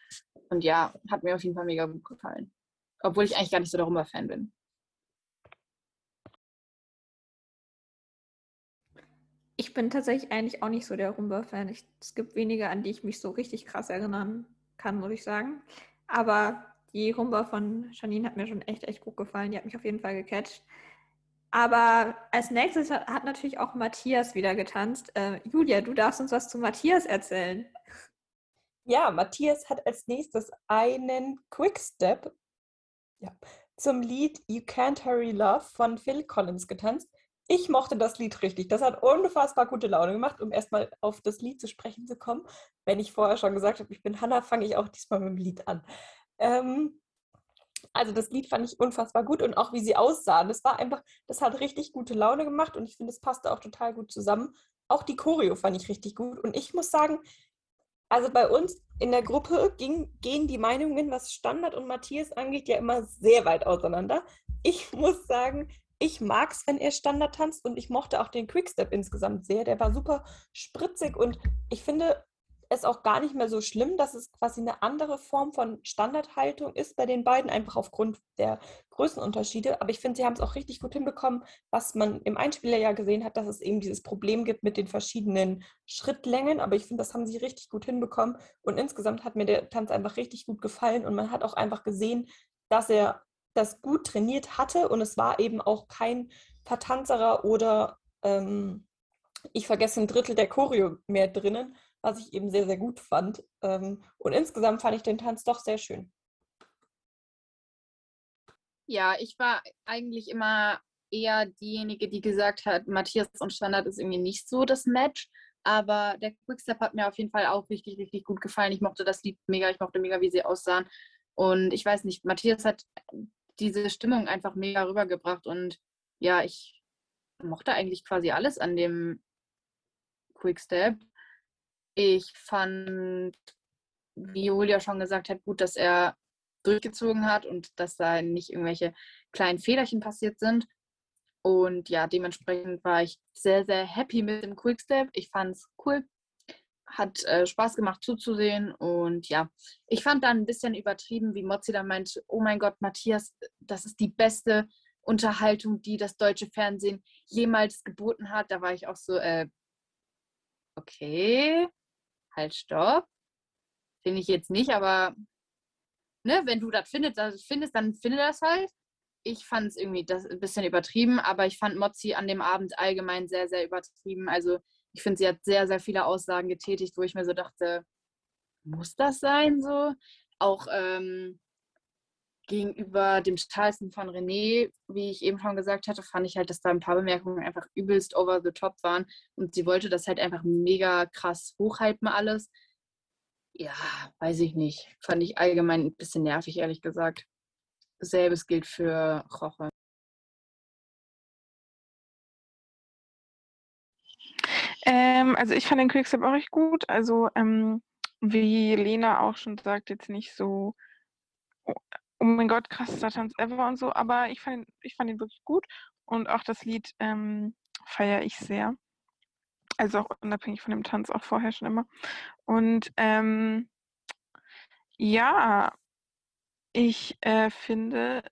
Und ja, hat mir auf jeden Fall mega gut gefallen. Obwohl ich eigentlich gar nicht so der Rumba-Fan bin. Ich bin tatsächlich eigentlich auch nicht so der Rumba-Fan. Es gibt wenige, an die ich mich so richtig krass erinnern kann, muss ich sagen. Aber die Rumba von Janine hat mir schon echt, echt gut gefallen. Die hat mich auf jeden Fall gecatcht. Aber als nächstes hat, natürlich auch Matthias wieder getanzt. Äh, Julia, du darfst uns was zu Matthias erzählen. Ja, Matthias hat als nächstes einen Quickstep ja, zum Lied You Can't Hurry Love von Phil Collins getanzt. Ich mochte das Lied richtig. Das hat unfassbar gute Laune gemacht, um erstmal auf das Lied zu sprechen zu kommen. Wenn ich vorher schon gesagt habe, ich bin Hannah, fange ich auch diesmal mit dem Lied an. Ähm, also das Lied fand ich unfassbar gut und auch wie sie aussahen. Das war einfach, das hat richtig gute Laune gemacht und ich finde, es passte auch total gut zusammen. auch die Choreo fand ich richtig gut. Und ich muss sagen, also bei uns in der Gruppe ging, gehen die Meinungen, was Standard und Matthias angeht, ja immer sehr weit auseinander. Ich muss sagen, ich mag es, wenn er Standard tanzt und ich mochte auch den Quickstep insgesamt sehr. Der war super spritzig und ich finde, es auch gar nicht mehr so schlimm, dass es quasi eine andere Form von Standardhaltung ist bei den beiden, einfach aufgrund der Größenunterschiede. Aber ich finde, sie haben es auch richtig gut hinbekommen, was man im Einspieler ja gesehen hat, dass es eben dieses Problem gibt mit den verschiedenen Schrittlängen. Aber ich finde, das haben sie richtig gut hinbekommen. Und insgesamt hat mir der Tanz einfach richtig gut gefallen. Und man hat auch einfach gesehen, dass er das gut trainiert hatte. Und es war eben auch kein Vertanzerer oder ähm, ich vergesse ein Drittel der Choreo mehr drinnen, was ich eben sehr, sehr gut fand. Ähm, und insgesamt fand ich den Tanz doch sehr schön. Ja, ich war eigentlich immer eher diejenige, die gesagt hat, Matthias und Standard ist irgendwie nicht so das Match. Aber der Quickstep hat mir auf jeden Fall auch richtig, richtig gut gefallen. Ich mochte das Lied mega, ich mochte mega, wie sie aussahen. Und ich weiß nicht, Matthias hat diese Stimmung einfach mega rübergebracht. Und ja, ich mochte eigentlich quasi alles an dem Quickstep. Ich fand, wie Julia schon gesagt hat, gut, dass er durchgezogen hat und dass da nicht irgendwelche kleinen Fehlerchen passiert sind. Und ja, dementsprechend war ich sehr, sehr happy mit dem Quickstep. Ich fand es cool. Hat äh, Spaß gemacht zuzusehen. Und ja, ich fand dann ein bisschen übertrieben, wie Mozzi dann meinte, oh mein Gott, Matthias, das ist die beste Unterhaltung, die das deutsche Fernsehen jemals geboten hat. Da war ich auch so, äh, okay, halt, stopp. Finde ich jetzt nicht, aber ne, wenn du das findest, das findest, dann finde das halt. Ich fand es irgendwie das ein bisschen übertrieben, aber ich fand Mozzi an dem Abend allgemein sehr, sehr übertrieben. Also ich finde, sie hat sehr, sehr viele Aussagen getätigt, wo ich mir so dachte, muss das sein so? Auch ähm, gegenüber dem Charleston von René, wie ich eben schon gesagt hatte, fand ich halt, dass da ein paar Bemerkungen einfach übelst over the top waren und sie wollte das halt einfach mega krass hochhalten alles. Ja, weiß ich nicht. Fand ich allgemein ein bisschen nervig, ehrlich gesagt. Selbes gilt für Roche. Ähm, also ich fand den Quickstep auch echt gut. Also ähm, wie Lena auch schon sagt, jetzt nicht so oh mein Gott, krassester Tanz ever und so, aber ich fand, ich fand ihn wirklich gut und auch das Lied ähm, feiere ich sehr. Also auch unabhängig von dem Tanz, auch vorher schon immer. Und ähm, ja, ich äh, finde,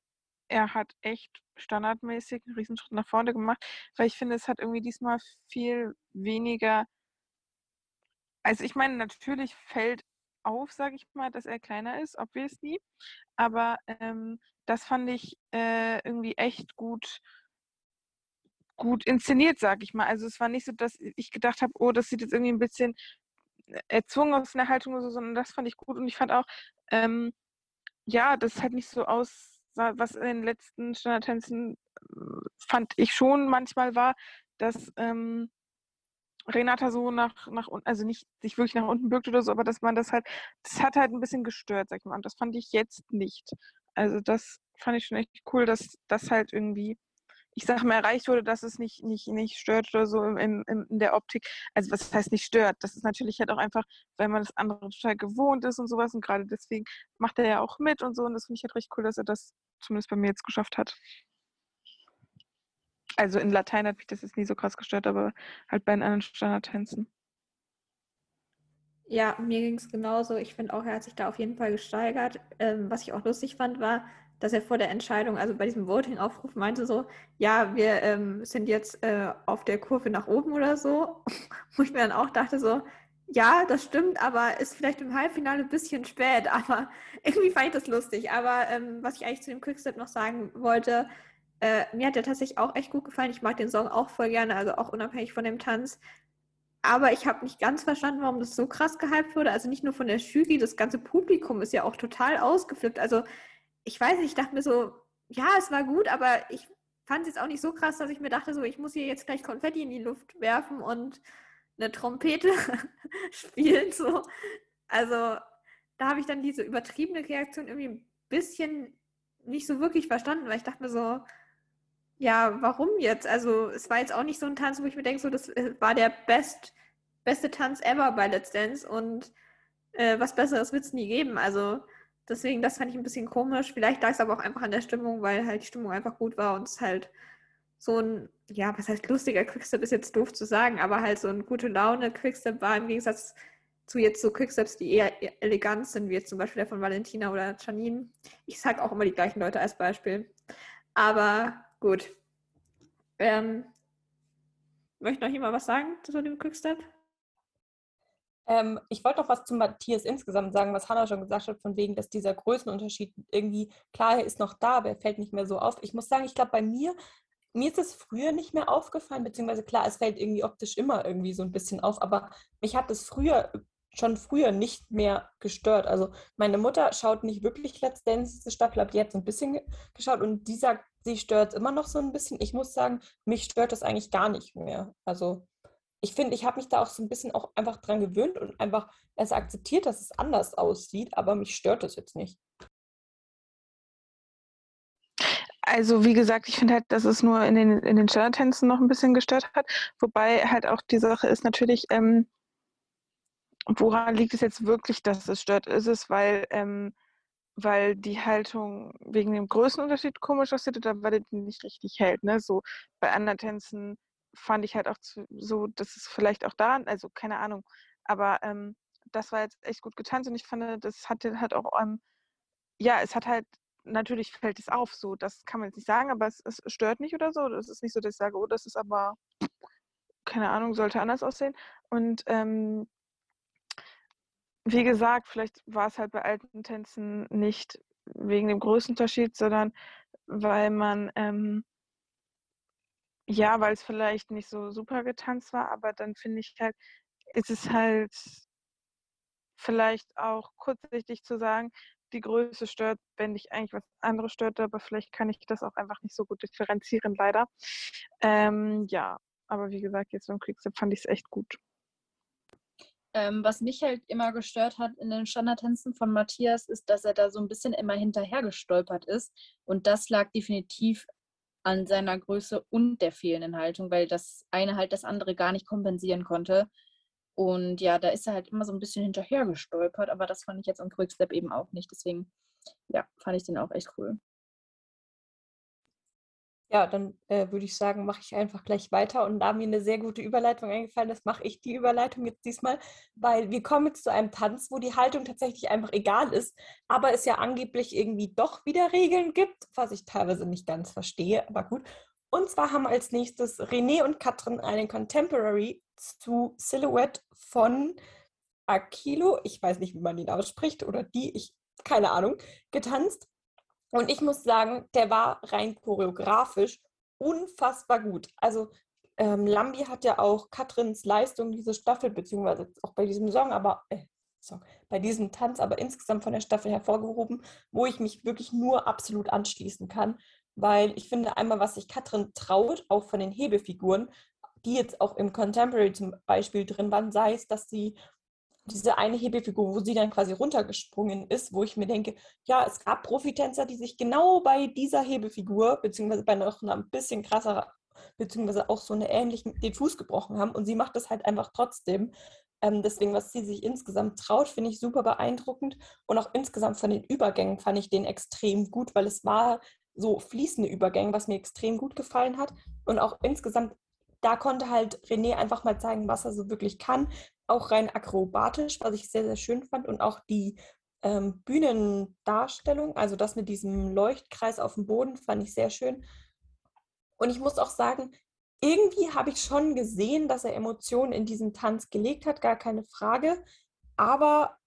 er hat echt standardmäßig einen Riesenschritt nach vorne gemacht, weil ich finde, es hat irgendwie diesmal viel weniger. Also ich meine, natürlich fällt auf, sage ich mal, dass er kleiner ist, obviously. Aber ähm, das fand ich äh, irgendwie echt gut, gut inszeniert, sage ich mal. Also es war nicht so, dass ich gedacht habe, oh, das sieht jetzt irgendwie ein bisschen erzwungen aus einer Haltung oder so, sondern das fand ich gut. Und ich fand auch, ähm, ja, das hat nicht so aus, was in den letzten Standardtänzen äh, fand ich schon manchmal war, dass ähm, Renata so nach, nach unten, also nicht sich wirklich nach unten bückt oder so, aber dass man das halt, das hat halt ein bisschen gestört, sag ich mal. Und das fand ich jetzt nicht. Also das fand ich schon echt cool, dass das halt irgendwie, ich sag mal, erreicht wurde, dass es nicht, nicht, nicht stört oder so in, in, in der Optik. Also was heißt nicht stört? Das ist natürlich halt auch einfach, weil man das andere total gewohnt ist und sowas. Und gerade deswegen macht er ja auch mit und so. Und das finde ich halt recht cool, dass er das zumindest bei mir jetzt geschafft hat. Also in Latein hat mich das jetzt nie so krass gestört, aber halt bei den anderen Standardtänzen. Ja, mir ging es genauso. Ich finde auch, er hat sich da auf jeden Fall gesteigert. Ähm, was ich auch lustig fand, war, dass er vor der Entscheidung, also bei diesem Voting-Aufruf, meinte so, ja, wir ähm, sind jetzt äh, auf der Kurve nach oben oder so. Wo ich mir dann auch dachte so, ja, das stimmt, aber ist vielleicht im Halbfinale ein bisschen spät. Aber irgendwie fand ich das lustig. Aber ähm, was ich eigentlich zu dem Quickstep noch sagen wollte, äh, mir hat der tatsächlich auch echt gut gefallen. Ich mag den Song auch voll gerne, also auch unabhängig von dem Tanz. Aber ich habe nicht ganz verstanden, warum das so krass gehypt wurde. Also nicht nur von der Jury, das ganze Publikum ist ja auch total ausgeflippt. Also ich weiß nicht, ich dachte mir so, ja, es war gut, aber ich fand es jetzt auch nicht so krass, dass ich mir dachte, so, ich muss hier jetzt gleich Konfetti in die Luft werfen und eine Trompete spielen. So. Also da habe ich dann diese übertriebene Reaktion irgendwie ein bisschen nicht so wirklich verstanden, weil ich dachte mir so, Ja, warum jetzt? Also es war jetzt auch nicht so ein Tanz, wo ich mir denke, so das äh, war der best, beste Tanz ever bei Let's Dance und äh, was Besseres wird es nie geben. Also deswegen, das fand ich ein bisschen komisch. Vielleicht lag es aber auch einfach an der Stimmung, weil halt die Stimmung einfach gut war und es halt so ein, ja, was heißt lustiger Quickstep ist jetzt doof zu sagen, aber halt so ein gute Laune Quickstep war im Gegensatz zu jetzt so Quicksteps, die eher elegant sind, wie jetzt zum Beispiel der von Valentina oder Janine. Ich sage auch immer die gleichen Leute als Beispiel. Aber gut. Ähm, möchte noch jemand was sagen zu dem Quickstep? Ähm, ich wollte noch was zu Matthias insgesamt sagen, was Hannah schon gesagt hat, von wegen, dass dieser Größenunterschied irgendwie, klar, ist noch da, aber er fällt nicht mehr so auf. Ich muss sagen, ich glaube, bei mir mir ist es früher nicht mehr aufgefallen, beziehungsweise klar, es fällt irgendwie optisch immer irgendwie so ein bisschen auf, aber mich hat es früher, schon früher nicht mehr gestört. Also meine Mutter schaut nicht wirklich Let's Dance, diese Staffel, habe jetzt ein bisschen geschaut und die sagt, sie stört immer noch so ein bisschen. Ich muss sagen, mich stört das eigentlich gar nicht mehr. Also ich finde, ich habe mich da auch so ein bisschen auch einfach dran gewöhnt und einfach es akzeptiert, dass es anders aussieht, aber mich stört das jetzt nicht. Also wie gesagt, ich finde halt, dass es nur in den, in den Standardtänzen noch ein bisschen gestört hat. Wobei halt auch die Sache ist natürlich, ähm, woran liegt es jetzt wirklich, dass es stört? Ist es, weil, ähm, weil die Haltung wegen dem Größenunterschied komisch aussieht oder weil die nicht richtig hält? Ne? So bei anderen Tänzen fand ich halt auch zu, so, dass es vielleicht auch daran, also keine Ahnung, aber ähm, das war jetzt echt gut getanzt und ich fand, das hatte halt auch, ähm, ja, es hat halt natürlich fällt es auf, so, das kann man jetzt nicht sagen, aber es, es stört nicht oder so. Das ist nicht so, dass ich sage, oh, das ist aber, keine Ahnung, sollte anders aussehen. Und ähm, wie gesagt, vielleicht war es halt bei alten Tänzen nicht wegen dem Größenunterschied, sondern weil man, ähm, ja, weil es vielleicht nicht so super getanzt war, aber dann finde ich halt, ist es halt vielleicht auch kurzsichtig zu sagen, die Größe stört, wenn dich eigentlich was anderes stört, aber vielleicht kann ich das auch einfach nicht so gut differenzieren, leider. Ähm, ja, aber wie gesagt, jetzt beim Quickstep fand ich es echt gut. Ähm, was mich halt immer gestört hat in den Standardtänzen von Matthias, ist, dass er da so ein bisschen immer hinterher gestolpert ist. Und das lag definitiv an seiner Größe und der fehlenden Haltung, weil das eine halt das andere gar nicht kompensieren konnte. Und ja, da ist er halt immer so ein bisschen hinterher gestolpert, aber das fand ich jetzt am Quickstep eben auch nicht. Deswegen, ja, fand ich den auch echt cool. Ja, dann äh, würde ich sagen, mache ich einfach gleich weiter. Und da mir eine sehr gute Überleitung eingefallen ist, mache ich die Überleitung jetzt diesmal, weil wir kommen jetzt zu einem Tanz, wo die Haltung tatsächlich einfach egal ist, aber es ja angeblich irgendwie doch wieder Regeln gibt, was ich teilweise nicht ganz verstehe, aber gut. Und zwar haben als nächstes René und Katrin einen Contemporary zu Silhouette von Akilo, ich weiß nicht, wie man ihn ausspricht, oder die, ich, keine Ahnung, getanzt. Und ich muss sagen, der war rein choreografisch unfassbar gut. Also ähm, Lambi hat ja auch Katrins Leistung diese Staffel, beziehungsweise auch bei diesem Song, aber äh, Song, bei diesem Tanz, aber insgesamt von der Staffel hervorgehoben, wo ich mich wirklich nur absolut anschließen kann weil ich finde einmal, was sich Katrin traut, auch von den Hebefiguren, die jetzt auch im Contemporary zum Beispiel drin waren, sei es, dass sie diese eine Hebefigur, wo sie dann quasi runtergesprungen ist, wo ich mir denke, ja, es gab Profitänzer, die sich genau bei dieser Hebefigur, beziehungsweise bei noch einer ein bisschen krasser, beziehungsweise auch so eine ähnlichen, den Fuß gebrochen haben und sie macht das halt einfach trotzdem. Ähm, deswegen, was sie sich insgesamt traut, finde ich super beeindruckend und auch insgesamt von den Übergängen fand ich den extrem gut, weil es war so fließende Übergänge, was mir extrem gut gefallen hat. Und auch insgesamt, da konnte halt René einfach mal zeigen, was er so wirklich kann. Auch rein akrobatisch, was ich sehr, sehr schön fand. Und auch die ähm, Bühnendarstellung, also das mit diesem Leuchtkreis auf dem Boden, fand ich sehr schön. Und ich muss auch sagen, irgendwie habe ich schon gesehen, dass er Emotionen in diesen Tanz gelegt hat, gar keine Frage. Aber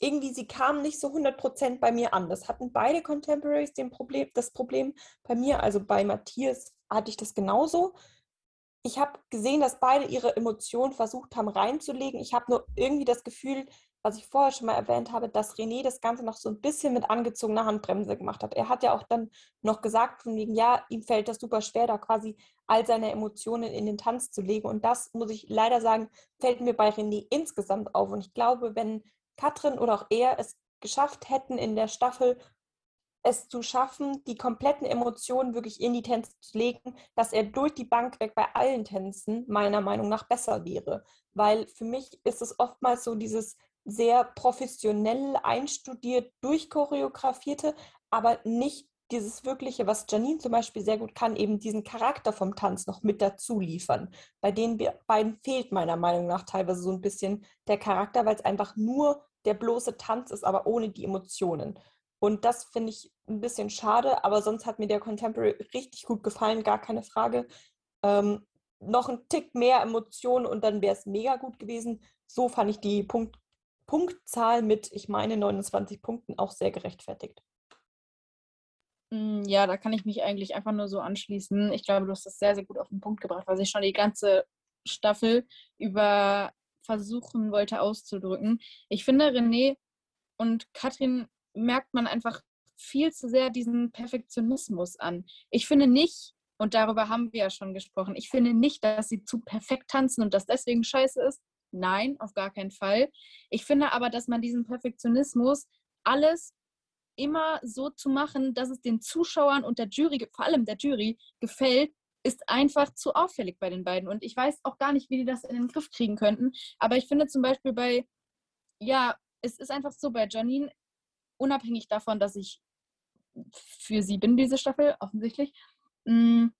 irgendwie, sie kamen nicht so 100% bei mir an. Das hatten beide Contemporaries den Problem, das Problem bei mir. Also bei Matthias hatte ich das genauso. Ich habe gesehen, dass beide ihre Emotionen versucht haben reinzulegen. Ich habe nur irgendwie das Gefühl, was ich vorher schon mal erwähnt habe, dass René das Ganze noch so ein bisschen mit angezogener Handbremse gemacht hat. Er hat ja auch dann noch gesagt, von wegen, ja, ihm fällt das super schwer, da quasi all seine Emotionen in den Tanz zu legen. Und das, muss ich leider sagen, fällt mir bei René insgesamt auf. Und ich glaube, wenn Katrin oder auch er es geschafft hätten, in der Staffel es zu schaffen, die kompletten Emotionen wirklich in die Tänze zu legen, dass er durch die Bank weg bei allen Tänzen meiner Meinung nach besser wäre. Weil für mich ist es oftmals so dieses sehr professionell einstudiert, durchchoreografierte, aber nicht dieses Wirkliche, was Janine zum Beispiel sehr gut kann, eben diesen Charakter vom Tanz noch mit dazu liefern. Bei den beiden fehlt meiner Meinung nach teilweise so ein bisschen der Charakter, weil es einfach nur der bloße Tanz ist, aber ohne die Emotionen. Und das finde ich ein bisschen schade, aber sonst hat mir der Contemporary richtig gut gefallen, gar keine Frage. Ähm, noch ein Tick mehr Emotionen und dann wäre es mega gut gewesen. So fand ich die Punkt Punktzahl mit, ich meine, 29 Punkten auch sehr gerechtfertigt. Mm, ja, da kann ich mich eigentlich einfach nur so anschließen. Ich glaube, du hast das sehr, sehr gut auf den Punkt gebracht, was ich schon die ganze Staffel über versuchen wollte auszudrücken. Ich finde, René und Katrin merkt man einfach viel zu sehr diesen Perfektionismus an. Ich finde nicht, und darüber haben wir ja schon gesprochen, ich finde nicht, dass sie zu perfekt tanzen und das deswegen scheiße ist. Nein, auf gar keinen Fall. Ich finde aber, dass man diesen Perfektionismus alles immer so zu machen, dass es den Zuschauern und der Jury, vor allem der Jury, gefällt, ist einfach zu auffällig bei den beiden. Und ich weiß auch gar nicht, wie die das in den Griff kriegen könnten. Aber ich finde zum Beispiel bei, ja, es ist einfach so bei Janine, unabhängig davon, dass ich für sie bin, diese Staffel, offensichtlich, mh, mm,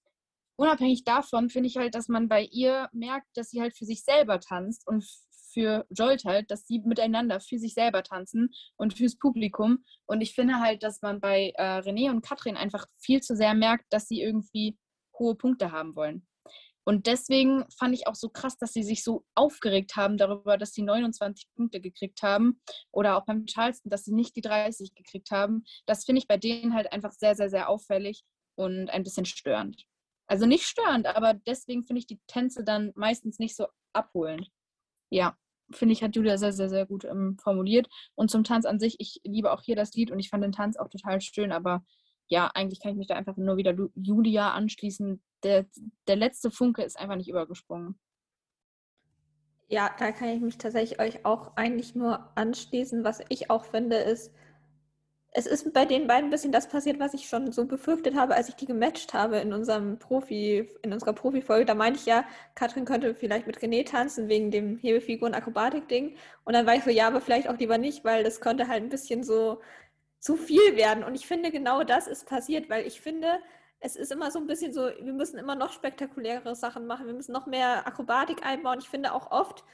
unabhängig davon finde ich halt, dass man bei ihr merkt, dass sie halt für sich selber tanzt und für Jolt halt, dass sie miteinander für sich selber tanzen und fürs Publikum. Und ich finde halt, dass man bei äh, René und Katrin einfach viel zu sehr merkt, dass sie irgendwie hohe Punkte haben wollen. Und deswegen fand ich auch so krass, dass sie sich so aufgeregt haben darüber, dass sie 29 Punkte gekriegt haben. Oder auch beim Charleston, dass sie nicht die 30 gekriegt haben. Das finde ich bei denen halt einfach sehr, sehr, sehr auffällig und ein bisschen störend. Also nicht störend, aber deswegen finde ich die Tänze dann meistens nicht so abholend. Ja, finde ich, hat Julia sehr, sehr, sehr gut ähm, formuliert. Und zum Tanz an sich, ich liebe auch hier das Lied und ich fand den Tanz auch total schön, aber ja, eigentlich kann ich mich da einfach nur wieder Julia anschließen. Der, der letzte Funke ist einfach nicht übergesprungen. Ja, da kann ich mich tatsächlich euch auch eigentlich nur anschließen. Was ich auch finde, ist, es ist bei den beiden ein bisschen das passiert, was ich schon so befürchtet habe, als ich die gematcht habe in unserem Profi, in unserer Profi-Folge. Da meinte ich ja, Katrin könnte vielleicht mit René tanzen wegen dem Hebefiguren-Akrobatik-Ding. Und dann war ich so, ja, aber vielleicht auch lieber nicht, weil das könnte halt ein bisschen so zu viel werden. Und ich finde, genau das ist passiert, weil ich finde, es ist immer so ein bisschen so, wir müssen immer noch spektakulärere Sachen machen, wir müssen noch mehr Akrobatik einbauen. Ich finde auch oft,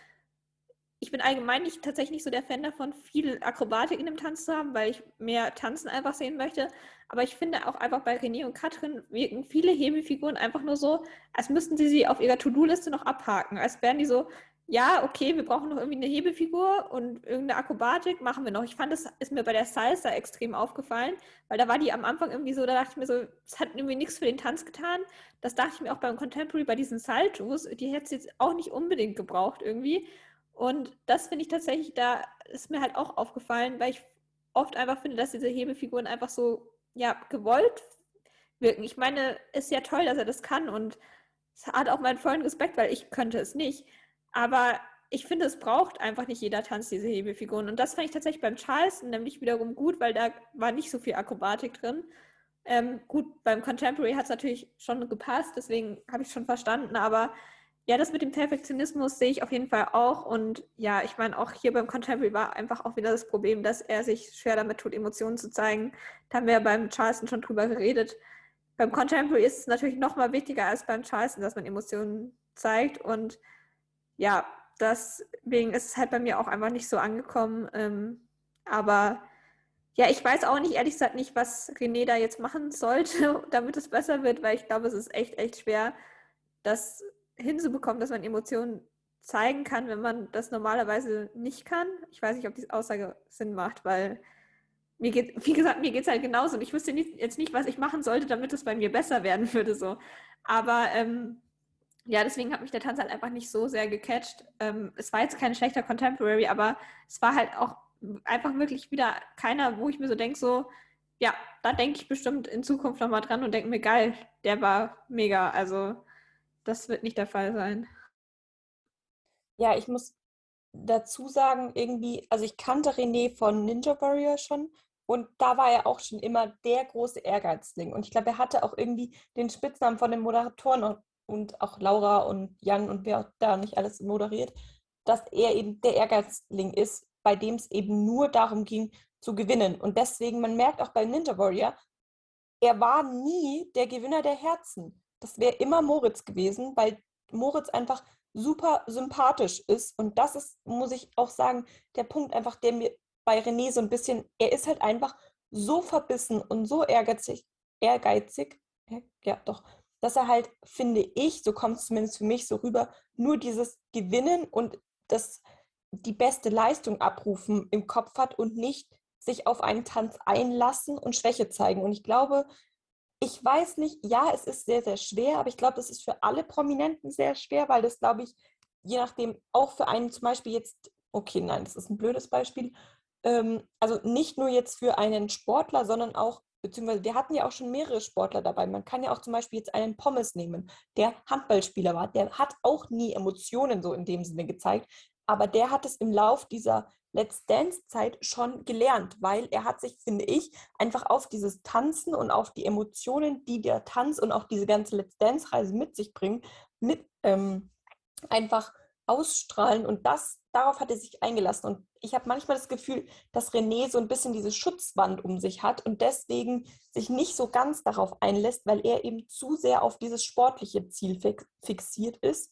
ich bin allgemein nicht tatsächlich nicht so der Fan davon, viel Akrobatik in dem Tanz zu haben, weil ich mehr Tanzen einfach sehen möchte. Aber ich finde auch einfach bei René und Katrin wirken viele Hebefiguren einfach nur so, als müssten sie sie auf ihrer To-Do-Liste noch abhaken. Als wären die so, ja, okay, wir brauchen noch irgendwie eine Hebefigur und irgendeine Akrobatik machen wir noch. Ich fand, das ist mir bei der Salsa extrem aufgefallen, weil da war die am Anfang irgendwie so, da dachte ich mir so, es hat irgendwie nichts für den Tanz getan. Das dachte ich mir auch beim Contemporary bei diesen Saltos, die hätte es jetzt auch nicht unbedingt gebraucht irgendwie. Und das finde ich tatsächlich, da ist mir halt auch aufgefallen, weil ich oft einfach finde, dass diese Hebefiguren einfach so, ja, gewollt wirken. Ich meine, ist ja toll, dass er das kann und es hat auch meinen vollen Respekt, weil ich könnte es nicht. Aber ich finde, es braucht einfach nicht jeder Tanz diese Hebefiguren. Und das fand ich tatsächlich beim Charleston nämlich wiederum gut, weil da war nicht so viel Akrobatik drin. Ähm, gut, beim Contemporary hat es natürlich schon gepasst, deswegen habe ich schon verstanden, aber ja, das mit dem Perfektionismus sehe ich auf jeden Fall auch. Und ja, ich meine, auch hier beim Contemporary war einfach auch wieder das Problem, dass er sich schwer damit tut, Emotionen zu zeigen. Da haben wir ja beim Charleston schon drüber geredet. Beim Contemporary ist es natürlich noch mal wichtiger als beim Charleston, dass man Emotionen zeigt. Und ja, deswegen ist es halt bei mir auch einfach nicht so angekommen. Ähm, aber ja, ich weiß auch nicht, ehrlich gesagt, nicht, was René da jetzt machen sollte, damit es besser wird, weil ich glaube, es ist echt, echt schwer, das hinzubekommen, dass man Emotionen zeigen kann, wenn man das normalerweise nicht kann. Ich weiß nicht, ob diese Aussage Sinn macht, weil mir geht, wie gesagt, mir geht es halt genauso und ich wüsste jetzt nicht, was ich machen sollte, damit es bei mir besser werden würde. So. Aber ähm, ja, deswegen hat mich der Tanz halt einfach nicht so sehr gecatcht. Ähm, es war jetzt kein schlechter Contemporary, aber es war halt auch einfach wirklich wieder keiner, wo ich mir so denke, so, ja, da denke ich bestimmt in Zukunft nochmal dran und denke mir, geil, der war mega. Also das wird nicht der Fall sein. Ja, ich muss dazu sagen, irgendwie, also ich kannte René von Ninja Warrior schon Und da war er auch schon immer der große Ehrgeizling. Und ich glaube, er hatte auch irgendwie den Spitznamen von den Moderatoren und auch Laura und Jan und wer da nicht alles moderiert, dass er eben der Ehrgeizling ist, bei dem es eben nur darum ging, zu gewinnen. Und deswegen, man merkt auch bei Ninja Warrior, er war nie der Gewinner der Herzen. Das wäre immer Moritz gewesen, weil Moritz einfach super sympathisch ist. Und das ist, muss ich auch sagen, der Punkt einfach, der mir bei René so ein bisschen, er ist halt einfach so verbissen und so ehrgeizig, ehrgeizig, ja doch, dass er halt, finde ich, so kommt es zumindest für mich so rüber, nur dieses Gewinnen und das, die beste Leistung abrufen im Kopf hat und nicht sich auf einen Tanz einlassen und Schwäche zeigen. Und ich glaube, ich weiß nicht, ja, es ist sehr, sehr schwer, aber ich glaube, das ist für alle Prominenten sehr schwer, weil das, glaube ich, je nachdem auch für einen zum Beispiel jetzt, okay, nein, das ist ein blödes Beispiel, ähm, also nicht nur jetzt für einen Sportler, sondern auch, beziehungsweise wir hatten ja auch schon mehrere Sportler dabei. Man kann ja auch zum Beispiel jetzt einen Pommes nehmen, der Handballspieler war. Der hat auch nie Emotionen so in dem Sinne gezeigt, aber der hat es im Lauf dieser Let's Dance-Zeit schon gelernt, weil er hat sich, finde ich, einfach auf dieses Tanzen und auf die Emotionen, die der Tanz und auch diese ganze Let's Dance-Reise mit sich bringen, mit ähm, einfach ausstrahlen und das, darauf hat er sich eingelassen. Und ich habe manchmal das Gefühl, dass René so ein bisschen diese Schutzwand um sich hat und deswegen sich nicht so ganz darauf einlässt, weil er eben zu sehr auf dieses sportliche Ziel fixiert ist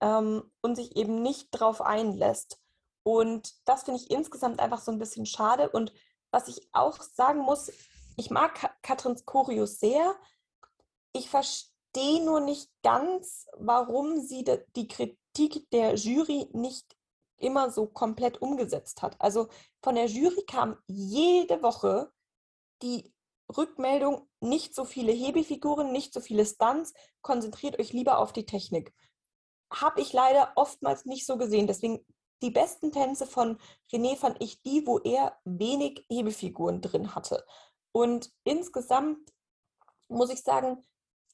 ähm, und sich eben nicht darauf einlässt. Und das finde ich insgesamt einfach so ein bisschen schade. Und was ich auch sagen muss, ich mag Katrins Choreo sehr. Ich verstehe nur nicht ganz, warum sie die Kritik der Jury nicht immer so komplett umgesetzt hat. Also von der Jury kam jede Woche die Rückmeldung, nicht so viele Hebefiguren, nicht so viele Stunts, konzentriert euch lieber auf die Technik. Habe ich leider oftmals nicht so gesehen. Deswegen die besten Tänze von René fand ich die, wo er wenig Hebefiguren drin hatte. Und insgesamt muss ich sagen,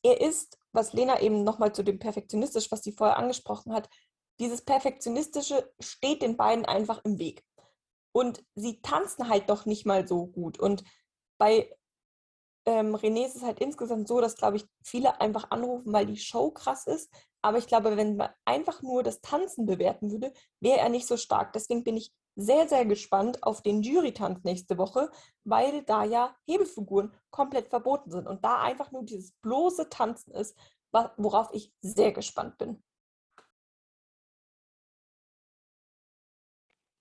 er ist was Lena eben nochmal zu dem Perfektionistisch, was sie vorher angesprochen hat, dieses Perfektionistische steht den beiden einfach im Weg. Und sie tanzen halt doch nicht mal so gut. Und bei ähm, René ist es halt insgesamt so, dass, glaube ich, viele einfach anrufen, weil die Show krass ist. Aber ich glaube, wenn man einfach nur das Tanzen bewerten würde, wäre er nicht so stark. Deswegen bin ich sehr, sehr gespannt auf den Jury-Tanz nächste Woche, weil da ja Hebefiguren komplett verboten sind und da einfach nur dieses bloße Tanzen ist, worauf ich sehr gespannt bin.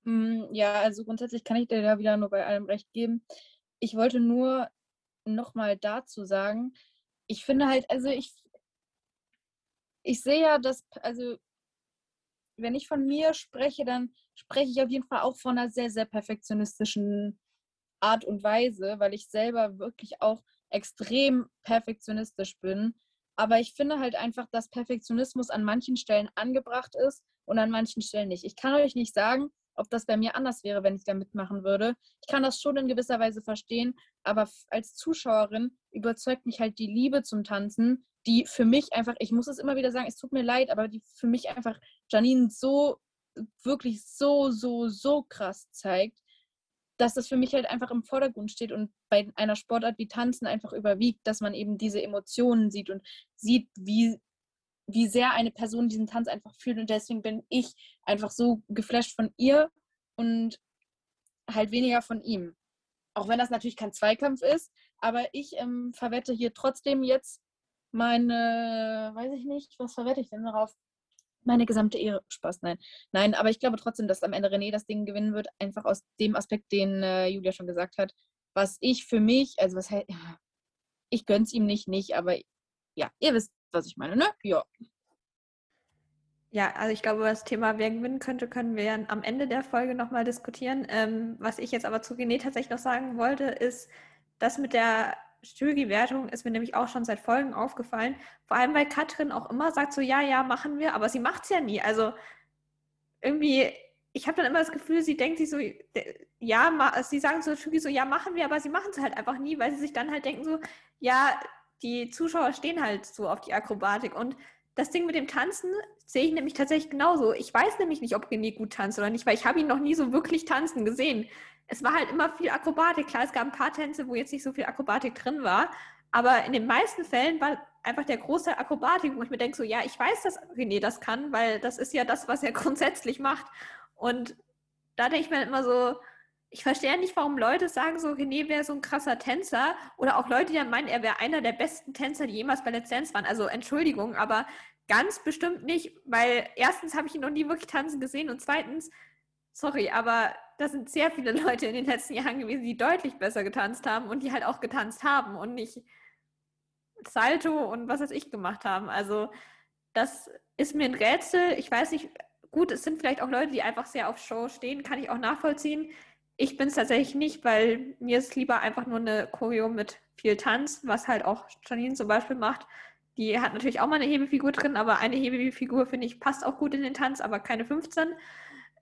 Ja, also grundsätzlich kann ich dir da wieder nur bei allem recht geben. Ich wollte nur nochmal dazu sagen, ich finde halt, also ich, ich sehe ja, dass, also wenn ich von mir spreche, dann spreche ich auf jeden Fall auch von einer sehr, sehr perfektionistischen Art und Weise, weil ich selber wirklich auch extrem perfektionistisch bin. Aber ich finde halt einfach, dass Perfektionismus an manchen Stellen angebracht ist und an manchen Stellen nicht. Ich kann euch nicht sagen, ob das bei mir anders wäre, wenn ich da mitmachen würde. Ich kann das schon in gewisser Weise verstehen, aber als Zuschauerin überzeugt mich halt die Liebe zum Tanzen, die für mich einfach, ich muss es immer wieder sagen, es tut mir leid, aber die für mich einfach Janine so, wirklich so, so, so krass zeigt, dass das für mich halt einfach im Vordergrund steht und bei einer Sportart wie Tanzen einfach überwiegt, dass man eben diese Emotionen sieht und sieht, wie, wie sehr eine Person diesen Tanz einfach fühlt. Und deswegen bin ich einfach so geflasht von ihr und halt weniger von ihm. Auch wenn das natürlich kein Zweikampf ist, aber ich ähm, verwette hier trotzdem jetzt meine, weiß ich nicht, was verwette ich denn darauf? Meine gesamte Ehre. Spaß, nein. Nein, aber ich glaube trotzdem, dass am Ende René das Ding gewinnen wird, einfach aus dem Aspekt, den äh, Julia schon gesagt hat. Was ich für mich, also was halt, ich gönn's ihm nicht, nicht, aber ja, ihr wisst, was ich meine, ne? Ja. Ja, also ich glaube, das Thema, wer gewinnen könnte, können wir am Ende der Folge nochmal diskutieren. Ähm, was ich jetzt aber zu René tatsächlich noch sagen wollte, ist, dass mit der Jurywertung ist mir nämlich auch schon seit Folgen aufgefallen. Vor allem, weil Katrin auch immer sagt so, ja, ja, machen wir, aber sie macht es ja nie. Also irgendwie, ich habe dann immer das Gefühl, sie denkt sich so, ja, sie sagen so so, ja, machen wir, aber sie machen es halt einfach nie, weil sie sich dann halt denken so, ja, die Zuschauer stehen halt so auf die Akrobatik. Und das Ding mit dem Tanzen sehe ich nämlich tatsächlich genauso. Ich weiß nämlich nicht, ob René gut tanzt oder nicht, weil ich habe ihn noch nie so wirklich tanzen gesehen. es war halt immer viel Akrobatik. Klar, es gab ein paar Tänze, wo jetzt nicht so viel Akrobatik drin war, aber in den meisten Fällen war einfach der große Akrobatik, wo ich mir denke, so, ja, ich weiß, dass René das kann, weil das ist ja das, was er grundsätzlich macht. Und da denke ich mir immer so, ich verstehe nicht, warum Leute sagen, so René wäre so ein krasser Tänzer oder auch Leute, die dann meinen, er wäre einer der besten Tänzer, die jemals bei Let's Dance waren. Also Entschuldigung, aber ganz bestimmt nicht, weil erstens habe ich ihn noch nie wirklich tanzen gesehen und zweitens, sorry, aber da sind sehr viele Leute in den letzten Jahren gewesen, die deutlich besser getanzt haben und die halt auch getanzt haben und nicht Salto und was weiß ich gemacht haben. Also das ist mir ein Rätsel. Ich weiß nicht, gut, es sind vielleicht auch Leute, die einfach sehr auf Show stehen, kann ich auch nachvollziehen. Ich bin es tatsächlich nicht, weil mir ist lieber einfach nur eine Choreo mit viel Tanz, was halt auch Janine zum Beispiel macht. Die hat natürlich auch mal eine Hebefigur drin, aber eine Hebefigur, finde ich, passt auch gut in den Tanz, aber keine 15.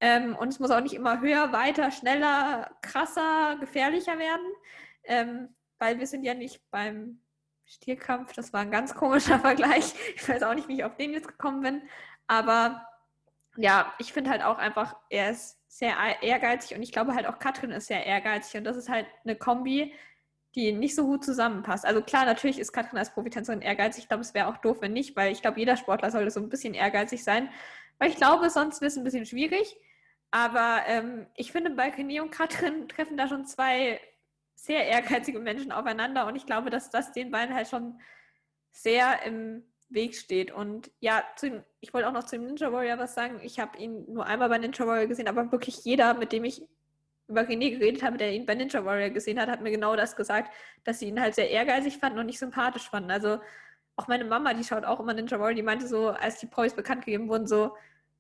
Ähm, und es muss auch nicht immer höher, weiter, schneller, krasser, gefährlicher werden, ähm, weil wir sind ja nicht beim Stierkampf. Das war ein ganz komischer Vergleich. Ich weiß auch nicht, wie ich auf den jetzt gekommen bin. Aber ja, ich finde halt auch einfach, er ist sehr ehrgeizig und ich glaube halt auch Katrin ist sehr ehrgeizig und das ist halt eine Kombi, die nicht so gut zusammenpasst. Also klar, natürlich ist Katrin als Profitänzerin ehrgeizig. Ich glaube, es wäre auch doof, wenn nicht, weil ich glaube, jeder Sportler sollte so ein bisschen ehrgeizig sein. Weil ich glaube, sonst wird es ein bisschen schwierig. Aber ähm, ich finde, bei René und Katrin treffen da schon zwei sehr ehrgeizige Menschen aufeinander und ich glaube, dass das den beiden halt schon sehr im Weg steht. Und ja, dem, ich wollte auch noch zu dem Ninja Warrior was sagen. Ich habe ihn nur einmal bei Ninja Warrior gesehen, aber wirklich jeder, mit dem ich über René geredet habe, der ihn bei Ninja Warrior gesehen hat, hat mir genau das gesagt, dass sie ihn halt sehr ehrgeizig fanden und nicht sympathisch fanden. Also auch meine Mama, die schaut auch immer Ninja Warrior, die meinte so, als die Poys bekannt gegeben wurden, so,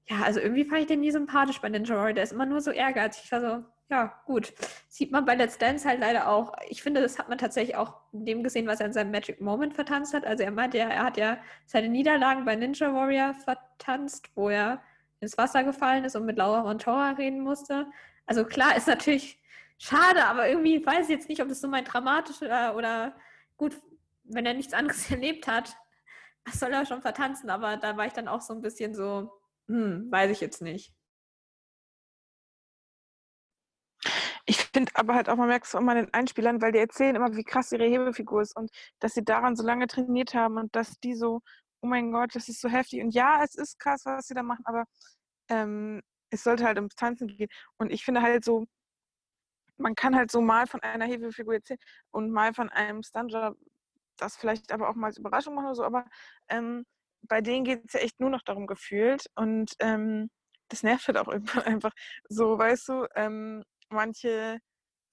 ja, also irgendwie fand ich den nie sympathisch bei Ninja Warrior. Der ist immer nur so ehrgeizig. Ich war so, ja, gut. Sieht man bei Let's Dance halt leider auch. Ich finde, das hat man tatsächlich auch in dem gesehen, was er in seinem Magic Moment vertanzt hat. Also er meinte ja, er hat ja seine Niederlagen bei Ninja Warrior vertanzt, wo er ins Wasser gefallen ist und mit Laura Montora reden musste. Also klar, ist natürlich schade, aber irgendwie weiß ich jetzt nicht, ob das so mein dramatischer oder gut, wenn er nichts anderes erlebt hat, was soll er schon vertanzen? Aber da war ich dann auch so ein bisschen so, hm, weiß ich jetzt nicht. Ich finde aber halt auch, man merkt es immer den Einspielern, weil die erzählen immer, wie krass ihre Hebefigur ist und dass sie daran so lange trainiert haben und dass die so, oh mein Gott, das ist so heftig. Und ja, es ist krass, was sie da machen, aber ähm, es sollte halt ums Tanzen gehen. Und ich finde halt so, man kann halt so mal von einer Hebefigur erzählen und mal von einem Stunger das vielleicht aber auch mal als Überraschung machen oder so, aber ähm, bei denen geht es ja echt nur noch darum gefühlt und ähm, das nervt halt auch irgendwann einfach. So, weißt du, ähm, manche,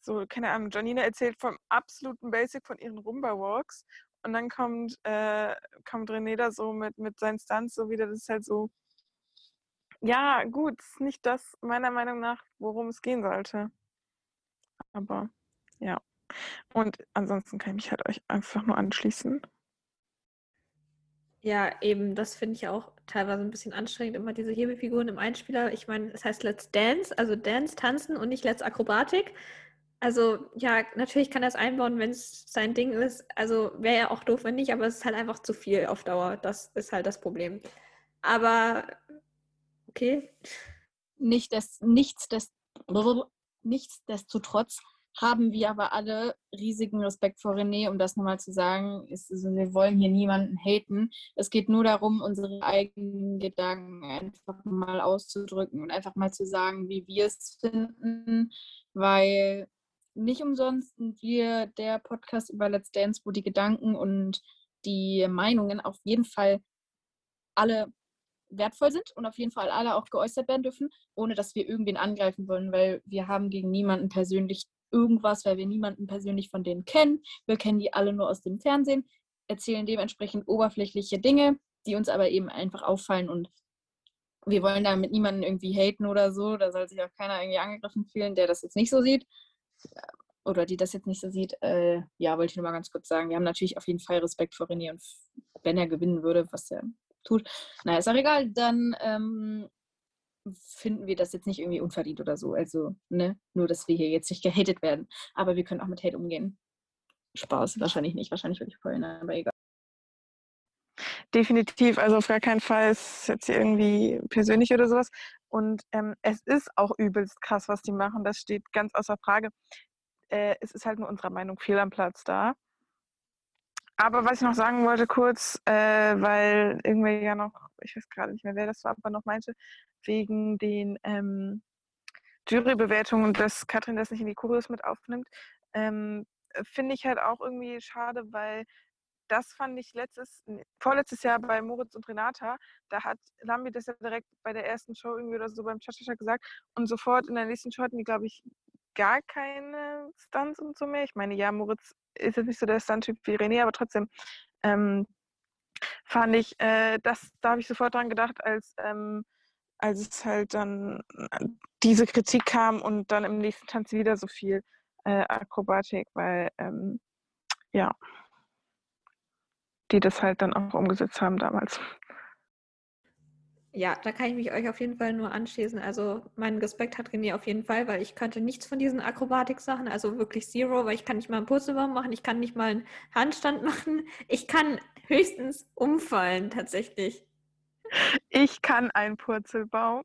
so, keine Ahnung, Janina erzählt vom absoluten Basic von ihren Rumba-Walks und dann kommt, äh, kommt René da so mit, mit seinen Stunts so wieder, das ist halt so, ja, gut, ist nicht das, meiner Meinung nach, worum es gehen sollte. Aber, ja. Und ansonsten kann ich mich halt euch einfach nur anschließen. Ja, eben, das finde ich auch teilweise ein bisschen anstrengend, immer diese Hebefiguren im Einspieler. Ich meine, es heißt Let's Dance, also Dance, Tanzen und nicht Let's Akrobatik. Also ja, natürlich kann er es einbauen, wenn es sein Ding ist. Also wäre ja auch doof, wenn nicht, aber es ist halt einfach zu viel auf Dauer. Das ist halt das Problem. Aber okay. Nicht des, nichts, des, nichtsdestotrotz haben wir aber alle riesigen Respekt vor René, um das nochmal zu sagen. Ist, also wir wollen hier niemanden haten. Es geht nur darum, unsere eigenen Gedanken einfach mal auszudrücken und einfach mal zu sagen, wie wir es finden, weil nicht umsonst sind wir der Podcast über Let's Dance, wo die Gedanken und die Meinungen auf jeden Fall alle wertvoll sind und auf jeden Fall alle auch geäußert werden dürfen, ohne dass wir irgendwen angreifen wollen, weil wir haben gegen niemanden persönlich irgendwas, weil wir niemanden persönlich von denen kennen. Wir kennen die alle nur aus dem Fernsehen, erzählen dementsprechend oberflächliche Dinge, die uns aber eben einfach auffallen und wir wollen da mit niemandem irgendwie haten oder so. Da soll sich auch keiner irgendwie angegriffen fühlen, der das jetzt nicht so sieht oder die das jetzt nicht so sieht. Äh, ja, wollte ich nur mal ganz kurz sagen. Wir haben natürlich auf jeden Fall Respekt vor René und wenn er gewinnen würde, was er tut, naja, ist auch egal, dann ähm, finden wir das jetzt nicht irgendwie unverdient oder so. Also, ne, nur dass wir hier jetzt nicht gehatet werden. Aber wir können auch mit Hate umgehen. Spaß, wahrscheinlich nicht. Wahrscheinlich würde ich heulen, aber egal. definitiv. Also auf gar keinen Fall ist es jetzt irgendwie persönlich oder sowas. Und ähm, es ist auch übelst krass, was die machen. Das steht ganz außer Frage. Äh, es ist halt nur unserer Meinung fehl am Platz da. Aber was ich noch sagen wollte kurz, äh, weil irgendwer ja noch, ich weiß gerade nicht mehr, wer das war, aber noch meinte, wegen den ähm, Jurybewertungen, dass Katrin das nicht in die Kurios mit aufnimmt, ähm, finde ich halt auch irgendwie schade, weil das fand ich letztes, vorletztes Jahr bei Moritz und Renata, da hat Lambi das ja direkt bei der ersten Show irgendwie oder so beim Chachascha gesagt und sofort in der nächsten Show hatten die, glaube ich, gar keine Stunts und so mehr. Ich meine, ja, Moritz ist jetzt nicht so der Stunt-Typ wie René, aber trotzdem ähm, fand ich, äh, das, da habe ich sofort dran gedacht, als, ähm, als es halt dann diese Kritik kam und dann im nächsten Tanz wieder so viel äh, Akrobatik, weil ähm, ja, die das halt dann auch umgesetzt haben damals. Ja, da kann ich mich euch auf jeden Fall nur anschließen. Also meinen Respekt hat René auf jeden Fall, weil ich könnte nichts von diesen Akrobatik-Sachen, also wirklich zero, weil ich kann nicht mal einen Purzelbaum machen, ich kann nicht mal einen Handstand machen. Ich kann höchstens umfallen, tatsächlich. Ich kann einen Purzelbaum.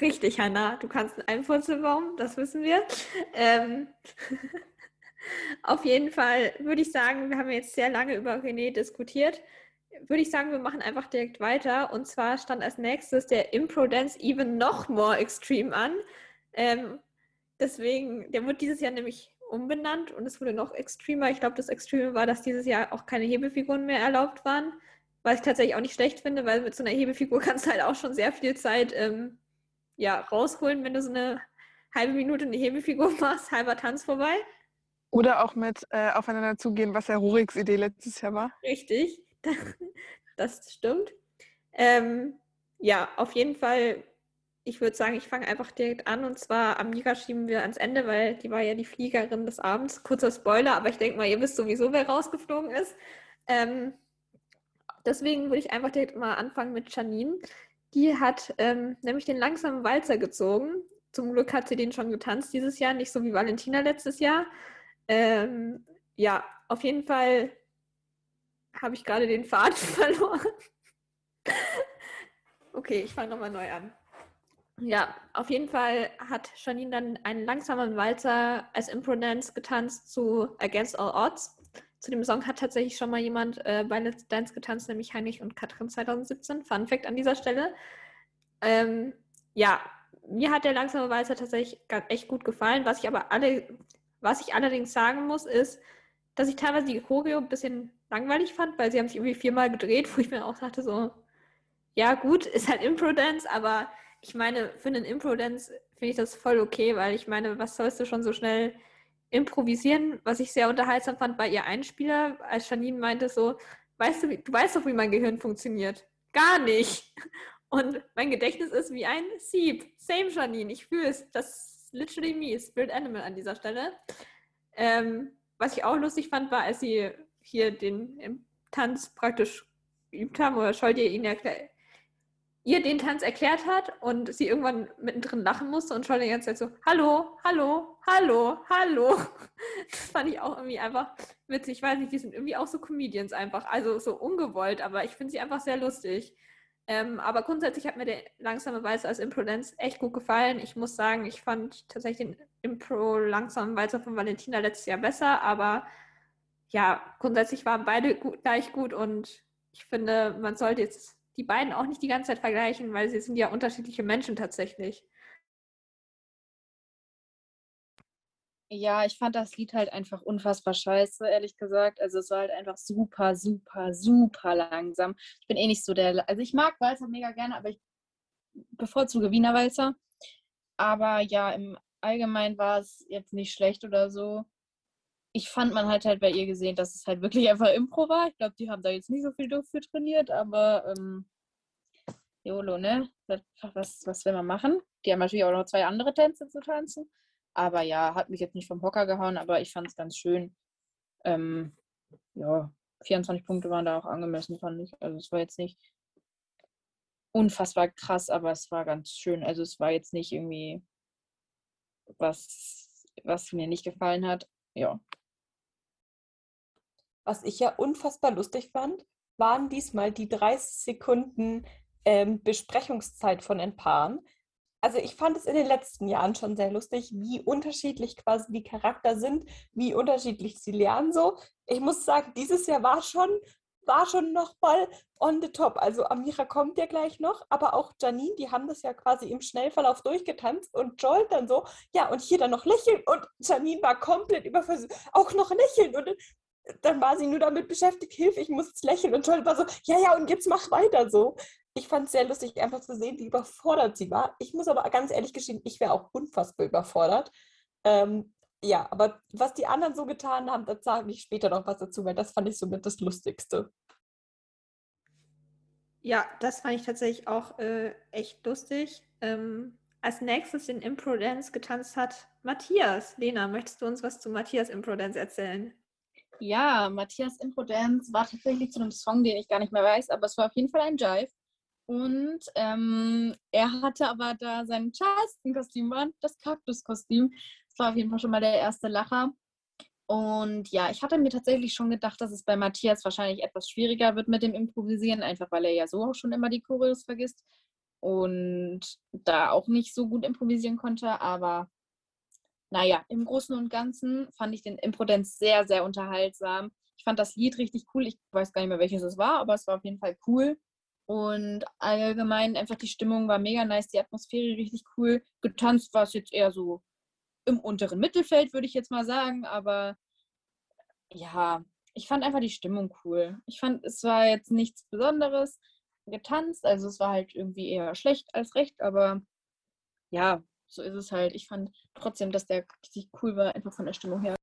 Richtig, Hanna, du kannst einen Purzelbaum, das wissen wir. Ähm, auf jeden Fall würde ich sagen, wir haben jetzt sehr lange über René diskutiert würde ich sagen, wir machen einfach direkt weiter. Und zwar stand als nächstes der Impro-Dance Even noch more extreme an. Ähm, deswegen, der wurde dieses Jahr nämlich umbenannt und es wurde noch extremer. Ich glaube, das Extreme war, dass dieses Jahr auch keine Hebefiguren mehr erlaubt waren. Was ich tatsächlich auch nicht schlecht finde, weil mit so einer Hebefigur kannst du halt auch schon sehr viel Zeit ähm, ja, rausholen, wenn du so eine halbe Minute eine Hebefigur machst, halber Tanz vorbei. Oder auch mit äh, aufeinander zugehen, was ja Ruriks Idee letztes Jahr war. Richtig. das stimmt. Ähm, ja, auf jeden Fall, ich würde sagen, ich fange einfach direkt an und zwar Amira schieben wir ans Ende, weil die war ja die Fliegerin des Abends. Kurzer Spoiler, aber ich denke mal, ihr wisst sowieso, wer rausgeflogen ist. Ähm, deswegen würde ich einfach direkt mal anfangen mit Janine. Die hat ähm, nämlich den langsamen Walzer gezogen. Zum Glück hat sie den schon getanzt dieses Jahr, nicht so wie Valentina letztes Jahr. Ähm, ja, auf jeden Fall habe ich gerade den Faden verloren. okay, ich fange nochmal neu an. Ja, auf jeden Fall hat Janine dann einen langsamen Walzer als Impro-Dance getanzt zu Against All Odds. Zu dem Song hat tatsächlich schon mal jemand äh, bei Let's Dance getanzt, nämlich Heinrich und Katrin 2017. Fun Fact an dieser Stelle. Ähm, ja, mir hat der langsame Walzer tatsächlich echt gut gefallen. Was ich aber alle, was ich allerdings sagen muss, ist, dass ich teilweise die Choreo ein bisschen langweilig fand, weil sie haben sich irgendwie viermal gedreht, wo ich mir auch dachte so, ja gut, ist halt Impro-Dance, aber ich meine, für einen Impro-Dance finde ich das voll okay, weil ich meine, was sollst du schon so schnell improvisieren? Was ich sehr unterhaltsam fand bei ihr Einspieler, als Janine meinte so, weißt du, du weißt doch, wie mein Gehirn funktioniert. Gar nicht. Und mein Gedächtnis ist wie ein Sieb. Same Janine, ich fühle es. Das ist literally me, Spirit Animal an dieser Stelle. Ähm, was ich auch lustig fand, war, als sie hier den Tanz praktisch geübt haben oder Scholl ihr ihn erklärt, ihr den Tanz erklärt hat und sie irgendwann mittendrin lachen musste und Scholl die ganze Zeit so, hallo, hallo, hallo, hallo. Das fand ich auch irgendwie einfach witzig. Ich weiß nicht, die sind irgendwie auch so Comedians einfach, also so ungewollt, aber ich finde sie einfach sehr lustig. Ähm, aber grundsätzlich hat mir der langsame Walzer als Impro-Dance echt gut gefallen. Ich muss sagen, ich fand tatsächlich den Impro langsamen Walzer von Valentina letztes Jahr besser, aber ja, grundsätzlich waren beide gut, gleich gut und ich finde, man sollte jetzt die beiden auch nicht die ganze Zeit vergleichen, weil sie sind ja unterschiedliche Menschen tatsächlich. Ja, ich fand das Lied halt einfach unfassbar scheiße, ehrlich gesagt. Also es war halt einfach super, super, super langsam. Ich bin eh nicht so der, also ich mag Walzer mega gerne, aber ich bevorzuge Wiener Walzer. Aber ja, im Allgemeinen war es jetzt nicht schlecht oder so ich fand, man hat halt bei ihr gesehen, dass es halt wirklich einfach Impro war. Ich glaube, die haben da jetzt nicht so viel dafür trainiert, aber ähm, YOLO, ne? Was, was will man machen? Die haben natürlich auch noch zwei andere Tänze zu tanzen. Aber ja, hat mich jetzt nicht vom Hocker gehauen, aber ich fand es ganz schön. Ähm, ja, 24 Punkte waren da auch angemessen, fand ich. Also es war jetzt nicht unfassbar krass, aber es war ganz schön. Also es war jetzt nicht irgendwie was, was mir nicht gefallen hat. Ja, was ich ja unfassbar lustig fand, waren diesmal die 30 Sekunden ähm, Besprechungszeit von ein Paaren. Also ich fand es in den letzten Jahren schon sehr lustig, wie unterschiedlich quasi die Charakter sind, wie unterschiedlich sie lernen so. Ich muss sagen, dieses Jahr war schon war schon noch mal on the top. Also Amira kommt ja gleich noch, aber auch Janine, die haben das ja quasi im Schnellverlauf durchgetanzt und Joel dann so, ja, und hier dann noch lächeln und Janine war komplett überfordert, auch noch lächeln und dann war sie nur damit beschäftigt, Hilfe, ich muss jetzt lächeln und Joel war so, ja, ja, und jetzt mach weiter so ich fand es sehr lustig, einfach zu sehen, wie überfordert sie war. Ich muss aber ganz ehrlich gestehen, ich wäre auch unfassbar überfordert. Ähm, ja, aber was die anderen so getan haben, da sage ich später noch was dazu, weil das fand ich somit das Lustigste. Ja, das fand ich tatsächlich auch äh, echt lustig. Ähm, als nächstes den Impro-Dance getanzt hat Matthias. Lena, möchtest du uns was zu Matthias Impro-Dance erzählen? Ja, Matthias Impro-Dance war tatsächlich zu einem Song, den ich gar nicht mehr weiß, aber es war auf jeden Fall ein Jive. Und ähm, er hatte aber da sein Charleston-Kostüm das Kaktus-Kostüm. Das war auf jeden Fall schon mal der erste Lacher. Und ja, ich hatte mir tatsächlich schon gedacht, dass es bei Matthias wahrscheinlich etwas schwieriger wird mit dem Improvisieren, einfach weil er ja so auch schon immer die Choreos vergisst und da auch nicht so gut improvisieren konnte. Aber naja, im Großen und Ganzen fand ich den Imprudenz sehr, sehr unterhaltsam. Ich fand das Lied richtig cool. Ich weiß gar nicht mehr, welches es war, aber es war auf jeden Fall cool. Und allgemein einfach die Stimmung war mega nice, die Atmosphäre richtig cool. Getanzt war es jetzt eher so im unteren Mittelfeld, würde ich jetzt mal sagen. Aber ja, ich fand einfach die Stimmung cool. Ich fand, es war jetzt nichts Besonderes getanzt. Also es war halt irgendwie eher schlecht als recht, aber ja, so ist es halt. Ich fand trotzdem, dass der richtig cool war, einfach von der Stimmung her.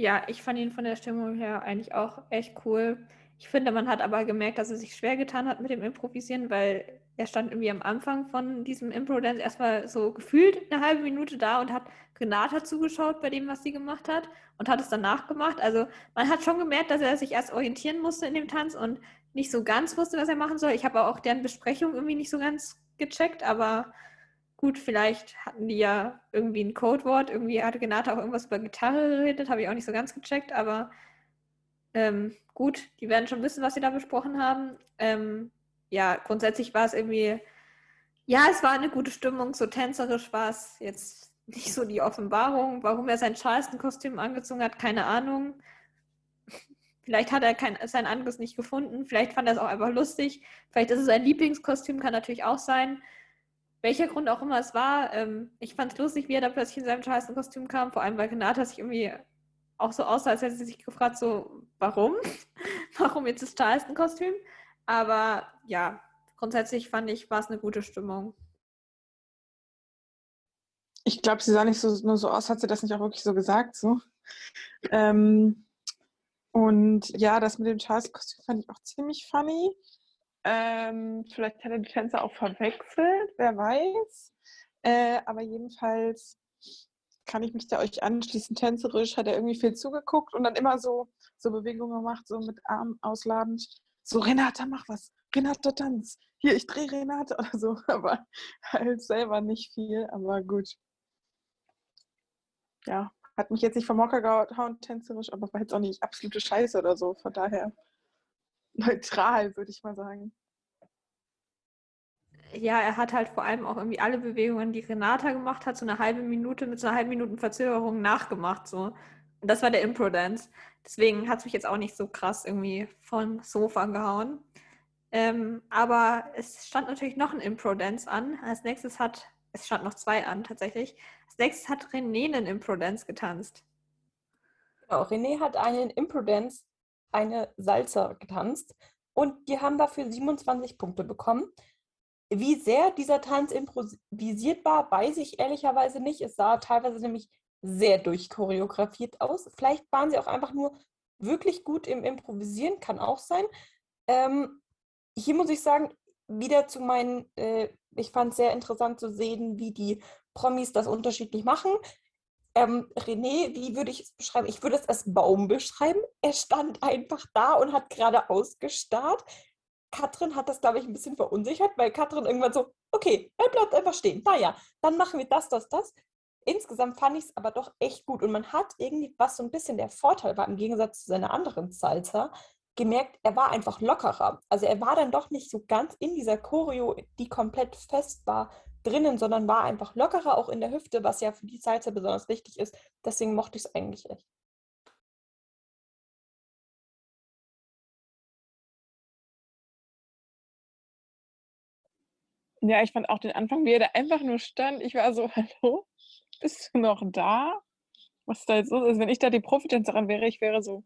Ja, ich fand ihn von der Stimmung her eigentlich auch echt cool. Ich finde, man hat aber gemerkt, dass er sich schwer getan hat mit dem Improvisieren, weil er stand irgendwie am Anfang von diesem Impro-Dance erstmal so gefühlt eine halbe Minute da und hat Renata zugeschaut bei dem, was sie gemacht hat und hat es danach gemacht. Also man hat schon gemerkt, dass er sich erst orientieren musste in dem Tanz und nicht so ganz wusste, was er machen soll. Ich habe auch deren Besprechung irgendwie nicht so ganz gecheckt, aber Gut, vielleicht hatten die ja irgendwie ein Codewort. Irgendwie hatte Genata auch irgendwas über Gitarre geredet, habe ich auch nicht so ganz gecheckt, aber ähm, gut, die werden schon wissen, was sie da besprochen haben. Ähm, ja, grundsätzlich war es irgendwie, ja, es war eine gute Stimmung, so tänzerisch war es jetzt nicht so die Offenbarung. Warum er sein Charleston-Kostüm angezogen hat, keine Ahnung. Vielleicht hat er kein, sein anderes nicht gefunden, vielleicht fand er es auch einfach lustig. Vielleicht ist es sein Lieblingskostüm, kann natürlich auch sein welcher Grund auch immer es war, ähm, ich fand es lustig, wie er da plötzlich in seinem Charleston-Kostüm kam, vor allem weil Renata sich irgendwie auch so aussah, als hätte sie sich gefragt, so, warum? warum jetzt das Charleston-Kostüm? Aber ja, grundsätzlich fand ich, war es eine gute Stimmung. Ich glaube, sie sah nicht so, nur so aus, hat sie das nicht auch wirklich so gesagt, so. Ähm, und ja, das mit dem Charles-Kostüm fand ich auch ziemlich funny. Ähm, vielleicht hat er die Tänzer auch verwechselt, wer weiß. Äh, aber jedenfalls kann ich mich da euch anschließen. Tänzerisch hat er irgendwie viel zugeguckt und dann immer so, so Bewegungen gemacht, so mit Arm ausladend. So, Renata, mach was. Renata, tanz. Hier, ich drehe Renata oder so. Aber halt selber nicht viel, aber gut. Ja, hat mich jetzt nicht vom Mocker gehauen, tänzerisch, aber war jetzt auch nicht absolute Scheiße oder so. Von daher neutral, würde ich mal sagen. Ja, er hat halt vor allem auch irgendwie alle Bewegungen, die Renata gemacht hat, so eine halbe Minute mit so einer halben Minuten Verzögerung nachgemacht. So. Und das war der Impro-Dance. Deswegen hat es mich jetzt auch nicht so krass irgendwie vom Sofa gehauen. Ähm, aber es stand natürlich noch ein Impro-Dance an. Als nächstes hat, es stand noch zwei an tatsächlich. Als nächstes hat René einen Impro-Dance getanzt. Genau, René hat einen Impro-Dance eine Salsa getanzt und die haben dafür 27 Punkte bekommen. Wie sehr dieser Tanz improvisiert war, weiß ich ehrlicherweise nicht. Es sah teilweise nämlich sehr durchchoreografiert aus. Vielleicht waren sie auch einfach nur wirklich gut im Improvisieren, kann auch sein. Ähm, hier muss ich sagen, wieder zu meinen, äh, ich fand es sehr interessant zu sehen, wie die Promis das unterschiedlich machen. Ähm, René, wie würde ich es beschreiben? Ich würde es als Baum beschreiben. Er stand einfach da und hat geradeaus gestarrt. Katrin hat das, glaube ich, ein bisschen verunsichert, weil Katrin irgendwann so, okay, er bleibt einfach stehen. Naja, dann machen wir das, das, das. Insgesamt fand ich es aber doch echt gut. Und man hat irgendwie, was so ein bisschen der Vorteil war, im Gegensatz zu seiner anderen Salsa, gemerkt, er war einfach lockerer. Also er war dann doch nicht so ganz in dieser Choreo, die komplett fest war, drinnen, sondern war einfach lockerer auch in der Hüfte, was ja für die Salsa besonders wichtig ist. Deswegen mochte ich es eigentlich echt. Ja, ich fand auch den Anfang, wie er da einfach nur stand. Ich war so, hallo, bist du noch da? Was da jetzt los ist? Wenn ich da die Profitänzerin wäre, ich wäre so,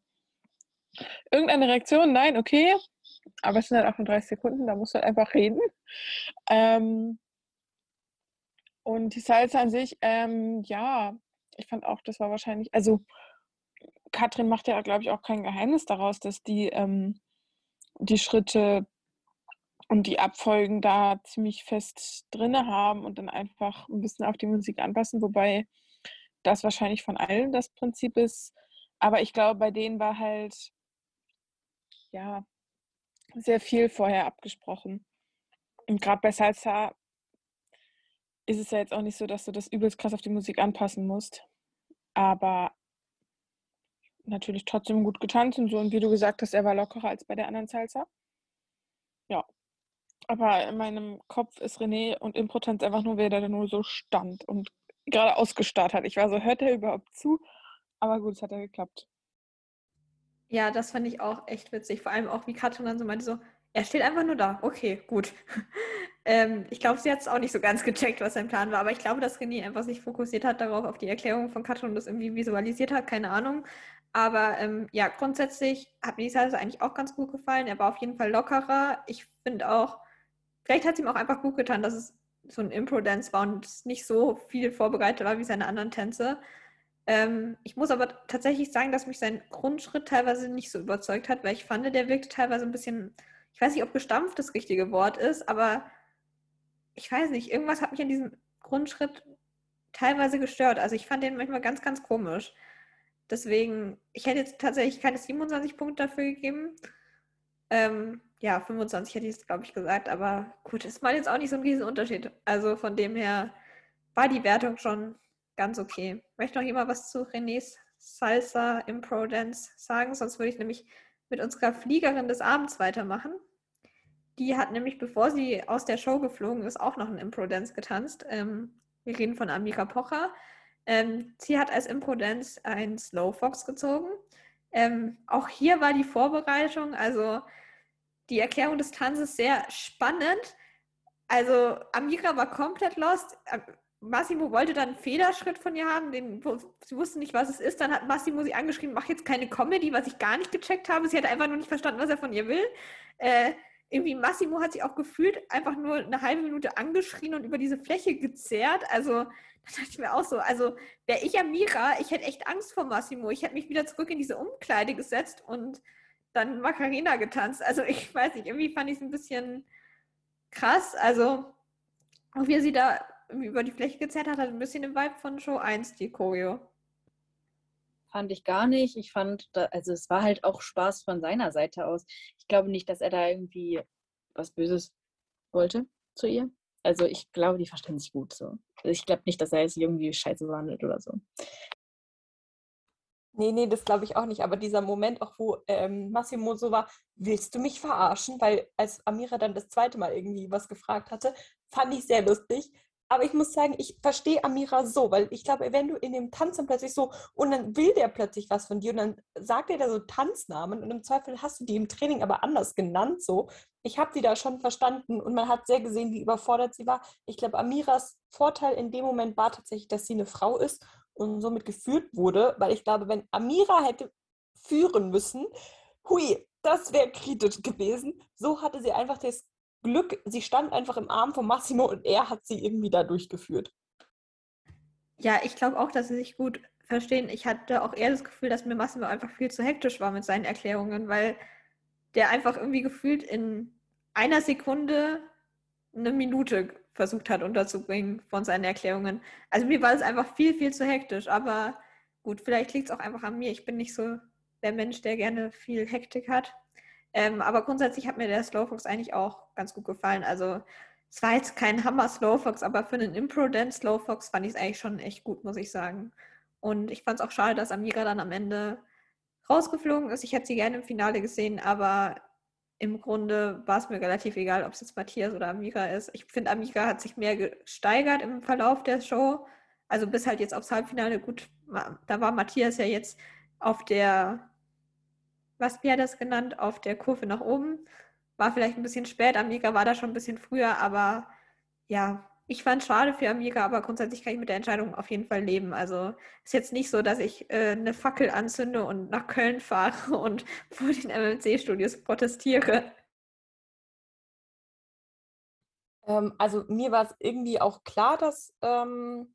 irgendeine Reaktion? Nein, okay. Aber es sind halt 38 Sekunden, da musst du halt einfach reden. Ähm, und die Salsa an sich, ähm, ja, ich fand auch, das war wahrscheinlich, also Katrin macht ja, glaube ich, auch kein Geheimnis daraus, dass die ähm, die Schritte und die Abfolgen da ziemlich fest drinne haben und dann einfach ein bisschen auf die Musik anpassen, wobei das wahrscheinlich von allen das Prinzip ist. Aber ich glaube, bei denen war halt ja sehr viel vorher abgesprochen. Und gerade bei Salsa ist es ja jetzt auch nicht so, dass du das übelst krass auf die Musik anpassen musst. Aber natürlich trotzdem gut getanzt und so. Und wie du gesagt hast, er war lockerer als bei der anderen Salsa. Ja, aber in meinem Kopf ist René und Impotenz einfach nur, wer da nur so stand und gerade ausgestarrt hat. Ich war so, hört er überhaupt zu? Aber gut, es hat ja geklappt. Ja, das fand ich auch echt witzig. Vor allem auch, wie Katrin dann so meinte, so, er steht einfach nur da. Okay, gut. Ähm, ich glaube, sie hat es auch nicht so ganz gecheckt, was sein Plan war. Aber ich glaube, dass René einfach sich fokussiert hat darauf, auf die Erklärung von Katrin und das irgendwie visualisiert hat. Keine Ahnung. Aber ähm, ja, grundsätzlich hat mir die Salsa eigentlich auch ganz gut gefallen. Er war auf jeden Fall lockerer. Ich finde auch, vielleicht hat es ihm auch einfach gut getan, dass es so ein Impro-Dance war und es nicht so viel vorbereitet war wie seine anderen Tänze. Ähm, ich muss aber tatsächlich sagen, dass mich sein Grundschritt teilweise nicht so überzeugt hat, weil ich fand, der wirkte teilweise ein bisschen, ich weiß nicht, ob gestampft das richtige Wort ist, aber ich weiß nicht, irgendwas hat mich an diesem Grundschritt teilweise gestört. Also ich fand den manchmal ganz, ganz komisch. Deswegen, ich hätte jetzt tatsächlich keine 27 Punkte dafür gegeben. Ähm, ja, 25 hätte ich es, glaube ich, gesagt, aber gut, ist mal jetzt auch nicht so ein Riesenunterschied. Also von dem her war die Wertung schon ganz okay. Möchte noch jemand was zu Renés Salsa Impro Dance sagen? Sonst würde ich nämlich mit unserer Fliegerin des Abends weitermachen. Die hat nämlich, bevor sie aus der Show geflogen ist, auch noch einen Impro Dance getanzt. Ähm, wir reden von Amika Pocher. Ähm, sie hat als Impro Dance ein Slow Fox gezogen. Ähm, auch hier war die Vorbereitung, also die Erklärung des Tanzes sehr spannend. Also Amira war komplett lost. Massimo wollte dann einen Federschritt von ihr haben, den, sie wusste nicht, was es ist. Dann hat Massimo sie angeschrieben, mach jetzt keine Comedy, was ich gar nicht gecheckt habe. Sie hat einfach nur nicht verstanden, was er von ihr will. Äh, irgendwie Massimo hat sich auch gefühlt einfach nur eine halbe Minute angeschrien und über diese Fläche gezerrt. Also da dachte ich mir auch so, also wäre ich Amira, ich hätte echt Angst vor Massimo. Ich hätte mich wieder zurück in diese Umkleide gesetzt und dann Macarena getanzt. Also ich weiß nicht, irgendwie fand ich es ein bisschen krass. Also auch wie er sie da über die Fläche gezerrt hat, hat ein bisschen den Vibe von Show 1, die Choreo. Fand ich gar nicht. Ich fand, da, also es war halt auch Spaß von seiner Seite aus. Ich glaube nicht, dass er da irgendwie was Böses wollte zu ihr. Also ich glaube, die verstehen sich gut so. Also ich glaube nicht, dass er jetzt irgendwie scheiße behandelt oder so. Nee, nee, das glaube ich auch nicht. Aber dieser Moment auch, wo ähm, Massimo so war, willst du mich verarschen? Weil als Amira dann das zweite Mal irgendwie was gefragt hatte, fand ich sehr lustig. Aber ich muss sagen, ich verstehe Amira so, weil ich glaube, wenn du in dem Tanz dann plötzlich so, und dann will der plötzlich was von dir und dann sagt er da so Tanznamen und im Zweifel hast du die im Training aber anders genannt so. Ich habe sie da schon verstanden und man hat sehr gesehen, wie überfordert sie war. Ich glaube, Amiras Vorteil in dem Moment war tatsächlich, dass sie eine Frau ist und somit geführt wurde, weil ich glaube, wenn Amira hätte führen müssen, hui, das wäre kritisch gewesen. So hatte sie einfach das Glück, sie stand einfach im Arm von Massimo und er hat sie irgendwie da durchgeführt. Ja, ich glaube auch, dass sie sich gut verstehen. Ich hatte auch eher das Gefühl, dass mir Massimo einfach viel zu hektisch war mit seinen Erklärungen, weil der einfach irgendwie gefühlt in einer Sekunde eine Minute versucht hat unterzubringen von seinen Erklärungen. Also mir war es einfach viel, viel zu hektisch. Aber gut, vielleicht liegt es auch einfach an mir. Ich bin nicht so der Mensch, der gerne viel Hektik hat. Ähm, aber grundsätzlich hat mir der Slowfox eigentlich auch ganz gut gefallen. Also es war jetzt kein Hammer Slowfox, aber für einen Impro-Dance Slowfox fand ich es eigentlich schon echt gut, muss ich sagen. Und ich fand es auch schade, dass Amira dann am Ende rausgeflogen ist. Ich hätte sie gerne im Finale gesehen, aber im Grunde war es mir relativ egal, ob es jetzt Matthias oder Amira ist. Ich finde, Amira hat sich mehr gesteigert im Verlauf der Show. Also bis halt jetzt aufs Halbfinale. Gut, da war Matthias ja jetzt auf der, was hat das genannt, auf der Kurve nach oben. War vielleicht ein bisschen spät. Amiga war da schon ein bisschen früher, aber ja, ich fand es schade für Amiga, aber grundsätzlich kann ich mit der Entscheidung auf jeden Fall leben. Also ist jetzt nicht so, dass ich äh, eine Fackel anzünde und nach Köln fahre und vor den MMC-Studios protestiere. Ähm, also mir war es irgendwie auch klar, dass ähm,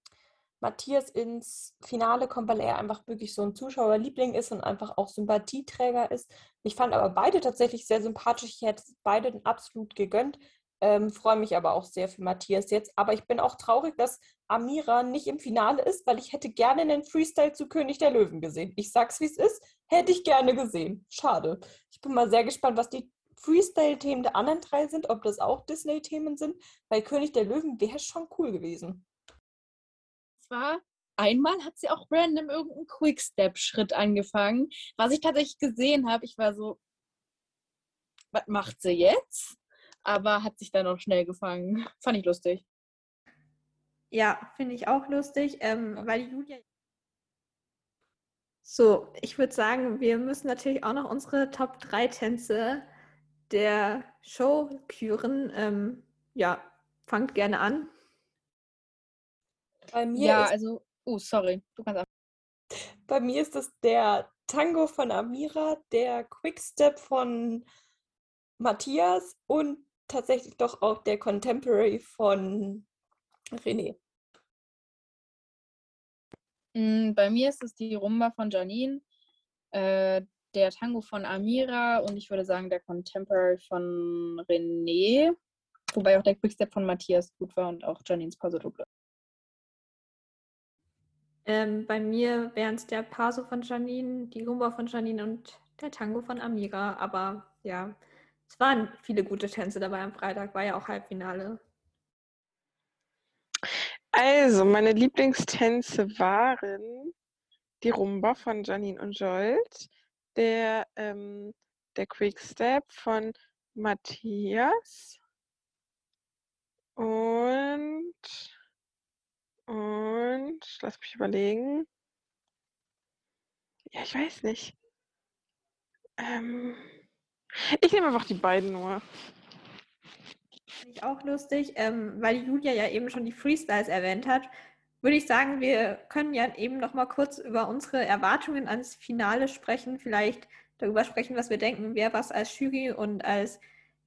Matthias ins Finale kommt, weil er einfach wirklich so ein Zuschauerliebling ist und einfach auch Sympathieträger ist. Ich fand aber beide tatsächlich sehr sympathisch. Ich hätte beide absolut gegönnt. Ähm, Freue mich aber auch sehr für Matthias jetzt. Aber ich bin auch traurig, dass Amira nicht im Finale ist, weil ich hätte gerne einen Freestyle zu König der Löwen gesehen. Ich sag's, wie es ist. Hätte ich gerne gesehen. Schade. Ich bin mal sehr gespannt, was die Freestyle-Themen der anderen drei sind, ob das auch Disney-Themen sind. Weil König der Löwen wäre schon cool gewesen war, einmal hat sie auch random irgendeinen Quick-Step-Schritt angefangen. Was ich tatsächlich gesehen habe, ich war so, was macht sie jetzt? Aber hat sich dann auch schnell gefangen. Fand ich lustig. Ja, finde ich auch lustig, ähm, weil Julia. So, ich würde sagen, wir müssen natürlich auch noch unsere Top 3 Tänze der Show küren. Ähm, ja, fangt gerne an. Bei mir ja, ist, also, oh, sorry, du kannst auch. Bei mir ist es der Tango von Amira, der Quickstep von Matthias und tatsächlich doch auch der Contemporary von René. Mm, bei mir ist es die Rumba von Janine, äh, der Tango von Amira und ich würde sagen der Contemporary von René. Wobei auch der Quickstep von Matthias gut war und auch Janines Paso Doble. Ähm, bei mir wären es der Paso von Janine, die Rumba von Janine und der Tango von Amira. Aber ja, es waren viele gute Tänze dabei am Freitag, war ja auch Halbfinale. Also, meine Lieblingstänze waren die Rumba von Janine und Jolt, der, ähm, der Quickstep von Matthias und und lass mich überlegen. Ja, ich weiß nicht. Ähm, ich nehme einfach die beiden nur. Finde ich auch lustig, ähm, weil Julia ja eben schon die Freestyles erwähnt hat. Würde ich sagen, wir können ja eben noch mal kurz über unsere Erwartungen ans Finale sprechen. Vielleicht darüber sprechen, was wir denken, wer was als Jury und als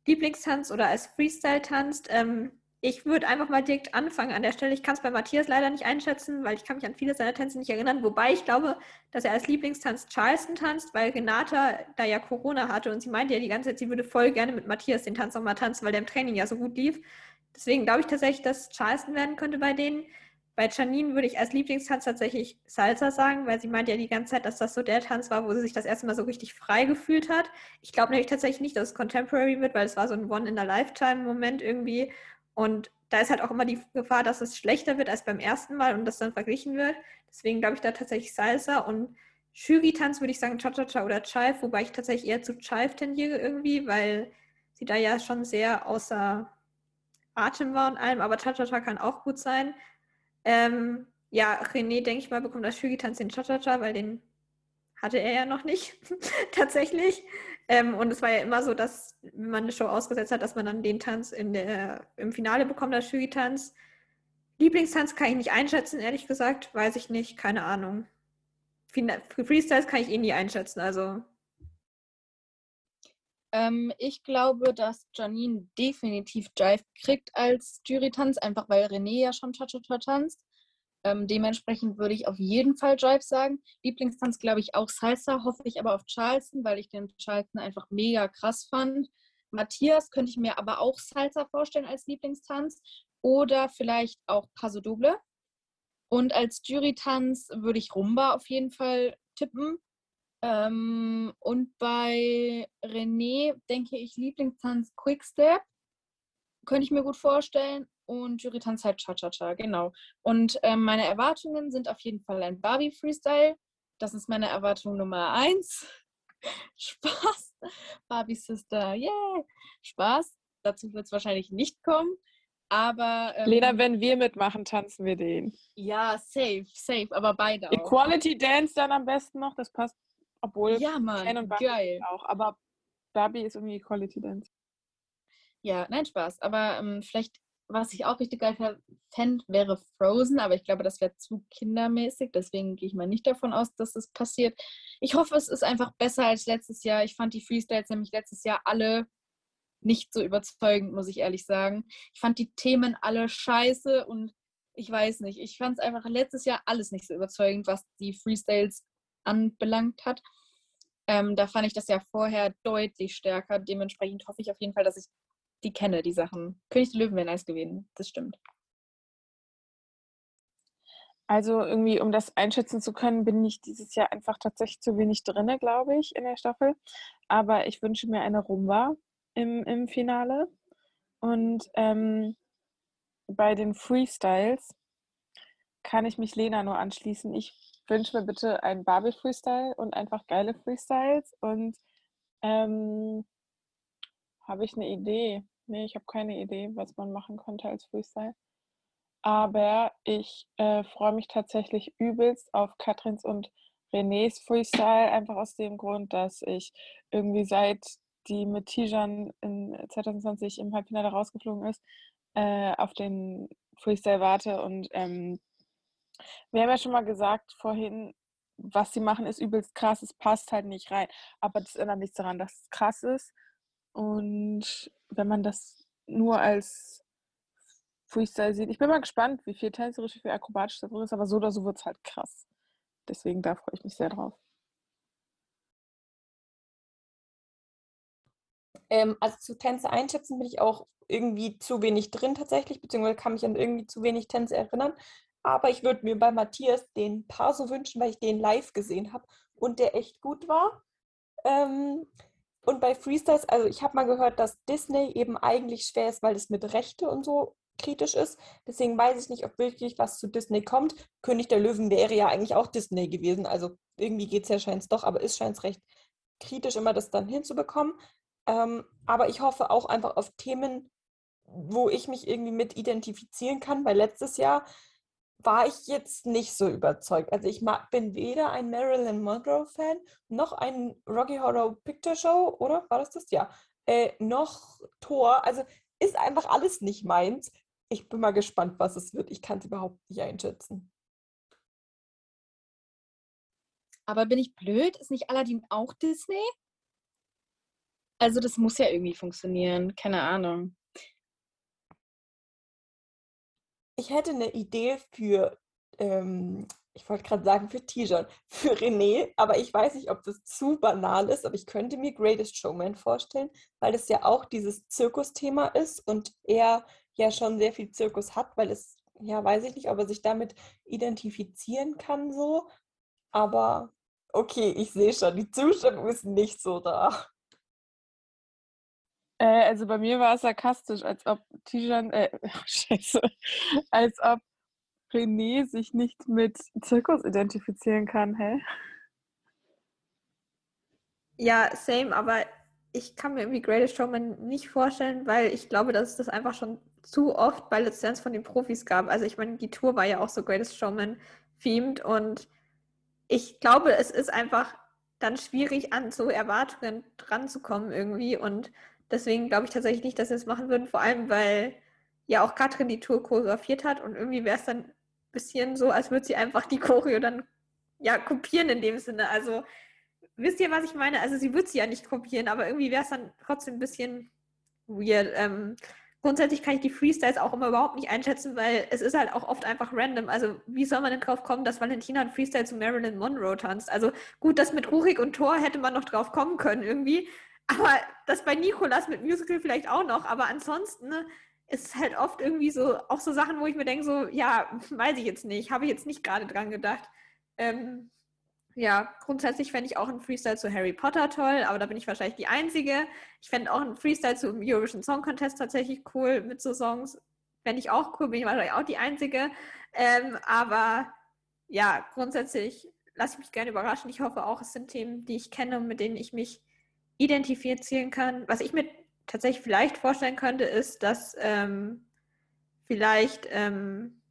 Lieblingstanz oder als Freestyle tanzt. Ähm, ich würde einfach mal direkt anfangen an der Stelle. Ich kann es bei Matthias leider nicht einschätzen, weil ich kann mich an viele seiner Tänze nicht erinnern. Wobei ich glaube, dass er als Lieblingstanz Charleston tanzt, weil Renata da ja Corona hatte und sie meinte ja die ganze Zeit, sie würde voll gerne mit Matthias den Tanz nochmal tanzen, weil der im Training ja so gut lief. Deswegen glaube ich tatsächlich, dass Charleston werden könnte bei denen. Bei Janine würde ich als Lieblingstanz tatsächlich Salsa sagen, weil sie meinte ja die ganze Zeit, dass das so der Tanz war, wo sie sich das erste Mal so richtig frei gefühlt hat. Ich glaube nämlich tatsächlich nicht, dass es Contemporary wird, weil es war so ein One-in-a-Lifetime-Moment irgendwie. Und da ist halt auch immer die Gefahr, dass es schlechter wird als beim ersten Mal und das dann verglichen wird. Deswegen glaube ich da tatsächlich Salsa und Shuri-Tanz würde ich sagen Cha-Cha-Cha oder Chive, wobei ich tatsächlich eher zu Chive tendiere irgendwie, weil sie da ja schon sehr außer Atem war und allem, aber Cha-Cha-Cha kann auch gut sein. Ähm, ja, René, denke ich mal, bekommt das Shuri-Tanz den Cha-Cha-Cha, weil den hatte er ja noch nicht, tatsächlich. Ähm, und es war ja immer so, dass, wenn man eine Show ausgesetzt hat, dass man dann den Tanz in der, im Finale bekommt, das Jury-Tanz. Lieblingstanz kann ich nicht einschätzen, ehrlich gesagt. Weiß ich nicht, keine Ahnung. Freestyles kann ich eh nie einschätzen, also. Ähm, ich glaube, dass Janine definitiv Jive kriegt als Jury-Tanz, einfach weil René ja schon Cha-Cha-Cha tanzt. Ähm, dementsprechend würde ich auf jeden Fall Jive sagen. Lieblingstanz glaube ich auch Salsa, hoffe ich aber auf Charleston, weil ich den Charleston einfach mega krass fand. Matthias könnte ich mir aber auch Salsa vorstellen als Lieblingstanz oder vielleicht auch Paso Doble. Und als Jury-Tanz würde ich Rumba auf jeden Fall tippen. Ähm, und bei René denke ich Lieblingstanz Quickstep. Könnte ich mir gut vorstellen. Und Jury-Tanz halt Cha-Cha-Cha, genau. Und ähm, meine Erwartungen sind auf jeden Fall ein Barbie-Freestyle. Das ist meine Erwartung Nummer eins. Spaß. Barbie Sister, yeah. Spaß. Dazu wird es wahrscheinlich nicht kommen. Aber. Ähm, Lena, wenn wir mitmachen, tanzen wir den. Ja, safe, safe, aber beide auch. Equality Dance dann am besten noch, das passt. Obwohl Ja, Ken Mann, und Barbie geil. auch. Aber Barbie ist irgendwie Equality Dance. Ja, nein, Spaß. Aber ähm, vielleicht, was ich auch richtig geil fände, wäre Frozen, aber ich glaube, das wäre zu kindermäßig. Deswegen gehe ich mal nicht davon aus, dass es passiert. Ich hoffe, es ist einfach besser als letztes Jahr. Ich fand die Freestyles nämlich letztes Jahr alle nicht so überzeugend, muss ich ehrlich sagen. Ich fand die Themen alle scheiße und ich weiß nicht. Ich fand es einfach letztes Jahr alles nicht so überzeugend, was die Freestyles anbelangt hat. Ähm, da fand ich das ja vorher deutlich stärker. Dementsprechend hoffe ich auf jeden Fall, dass ich die kenne, die Sachen. König der Löwen wäre nice gewesen, das stimmt. Also irgendwie, um das einschätzen zu können, bin ich dieses Jahr einfach tatsächlich zu wenig drinne, glaube ich, in der Staffel. Aber ich wünsche mir eine Rumba im, im Finale. Und ähm, bei den Freestyles kann ich mich Lena nur anschließen. Ich wünsche mir bitte einen Barbie-Freestyle und einfach geile Freestyles. Und ähm, habe ich eine Idee? Nee, ich habe keine Idee, was man machen könnte als Freestyle. Aber ich äh, freue mich tatsächlich übelst auf Katrins und Renés Freestyle, einfach aus dem Grund, dass ich irgendwie seit die mit Tijan in 2020 im Halbfinale rausgeflogen ist, äh, auf den Freestyle warte. Und ähm, wir haben ja schon mal gesagt vorhin, was sie machen, ist übelst krass. Es passt halt nicht rein. Aber das ändert nichts daran, dass es krass ist. Und wenn man das nur als Freestyle sieht, ich bin mal gespannt, wie viel tänzerisch, wie viel akrobatisch da drin ist, aber so oder so wird es halt krass. Deswegen da freue ich mich sehr drauf. Ähm, also zu Tänze einschätzen bin ich auch irgendwie zu wenig drin tatsächlich, beziehungsweise kann mich an irgendwie zu wenig Tänze erinnern. Aber ich würde mir bei Matthias den Paar so wünschen, weil ich den live gesehen habe und der echt gut war. Ähm, und bei Freestyles, also ich habe mal gehört, dass Disney eben eigentlich schwer ist, weil es mit Rechte und so kritisch ist. Deswegen weiß ich nicht, ob wirklich was zu Disney kommt. König der Löwen wäre ja eigentlich auch Disney gewesen. Also irgendwie geht es ja scheint es doch, aber es scheint recht kritisch, immer das dann hinzubekommen. Ähm, aber ich hoffe auch einfach auf Themen, wo ich mich irgendwie mit identifizieren kann, weil letztes Jahr war ich jetzt nicht so überzeugt. Also ich mag, bin weder ein Marilyn Monroe-Fan, noch ein Rocky Horror Picture Show, oder? War das das? Ja. Äh, noch Thor. Also ist einfach alles nicht meins. Ich bin mal gespannt, was es wird. Ich kann es überhaupt nicht einschätzen. Aber bin ich blöd? Ist nicht Aladdin auch Disney? Also das muss ja irgendwie funktionieren. Keine Ahnung. Ich hätte eine Idee für, ähm, ich wollte gerade sagen für Tijan, für René, aber ich weiß nicht, ob das zu banal ist, aber ich könnte mir Greatest Showman vorstellen, weil das ja auch dieses Zirkusthema ist und er ja schon sehr viel Zirkus hat, weil es, ja, weiß ich nicht, ob er sich damit identifizieren kann so, aber okay, ich sehe schon, die Zustimmung ist nicht so da. Äh, also bei mir war es sarkastisch, als ob Tijan, äh, scheiße, als ob René sich nicht mit Zirkus identifizieren kann, hä? Ja, same, aber ich kann mir irgendwie Greatest Showman nicht vorstellen, weil ich glaube, dass es das einfach schon zu oft bei Dance von den Profis gab. Also ich meine, die Tour war ja auch so Greatest Showman themed und ich glaube, es ist einfach dann schwierig, an so Erwartungen dran zu kommen irgendwie und deswegen glaube ich tatsächlich nicht, dass sie es machen würden, vor allem weil ja auch Katrin die Tour choreografiert hat und irgendwie wäre es dann ein bisschen so, als würde sie einfach die Choreo dann ja kopieren in dem Sinne. Also wisst ihr, was ich meine? Also sie wird sie ja nicht kopieren, aber irgendwie wäre es dann trotzdem ein bisschen weird. Ähm, grundsätzlich kann ich die Freestyles auch immer überhaupt nicht einschätzen, weil es ist halt auch oft einfach random. Also wie soll man denn drauf kommen, dass Valentina ein Freestyle zu Marilyn Monroe tanzt? Also gut, das mit Rurik und Thor hätte man noch drauf kommen können irgendwie. Aber das bei Nikolas mit Musical vielleicht auch noch. Aber ansonsten ne, ist es halt oft irgendwie so, auch so Sachen, wo ich mir denke, so, ja, weiß ich jetzt nicht, habe ich jetzt nicht gerade dran gedacht. Ähm, Ja, grundsätzlich fände ich auch einen Freestyle zu Harry Potter toll, aber da bin ich wahrscheinlich die Einzige. Ich fände auch einen Freestyle zum Eurovision Song Contest tatsächlich cool mit so Songs. Fände ich auch cool, bin ich wahrscheinlich auch die Einzige. Ähm, aber ja, grundsätzlich lasse ich mich gerne überraschen. Ich hoffe auch, es sind Themen, die ich kenne und mit denen ich mich identifizieren kann. Was ich mir tatsächlich vielleicht vorstellen könnte, ist, dass ähm, vielleicht ähm,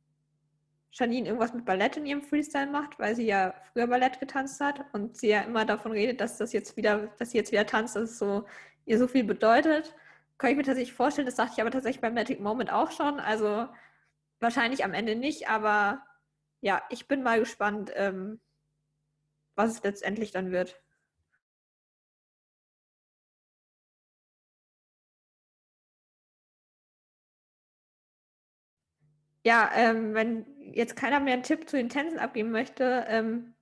Janine irgendwas mit Ballett in ihrem Freestyle macht, weil sie ja früher Ballett getanzt hat und sie ja immer davon redet, dass das jetzt wieder, dass sie jetzt wieder tanzt, dass es so ihr so viel bedeutet. Kann ich mir tatsächlich vorstellen, das sagte ich aber tatsächlich beim Magic Moment auch schon. Also wahrscheinlich am Ende nicht, aber ja, ich bin mal gespannt, ähm, was es letztendlich dann wird. Ja, ähm, wenn jetzt keiner mehr einen Tipp zu den Tänzen abgeben möchte, ähm,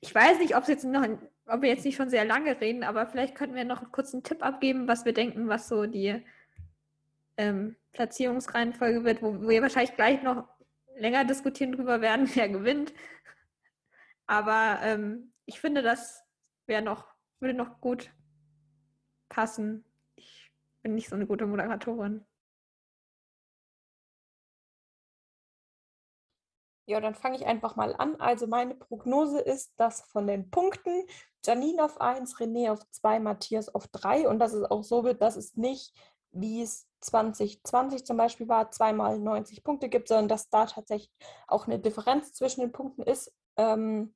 ich weiß nicht, ob, jetzt noch, ob wir jetzt nicht schon sehr lange reden, aber vielleicht könnten wir noch einen Tipp abgeben, was wir denken, was so die ähm, Platzierungsreihenfolge wird, wo, wo wir wahrscheinlich gleich noch länger diskutieren drüber werden, wer gewinnt. Aber ähm, ich finde, das wäre noch, würde noch gut passen. Ich bin nicht so eine gute Moderatorin. Ja, dann fange ich einfach mal an. Also meine Prognose ist, dass von den Punkten Janine auf 1, René auf 2, Matthias auf 3 und dass es auch so wird, dass es nicht, wie es 2020 zum Beispiel war, zweimal 90 Punkte gibt, sondern dass da tatsächlich auch eine Differenz zwischen den Punkten ist. Ähm,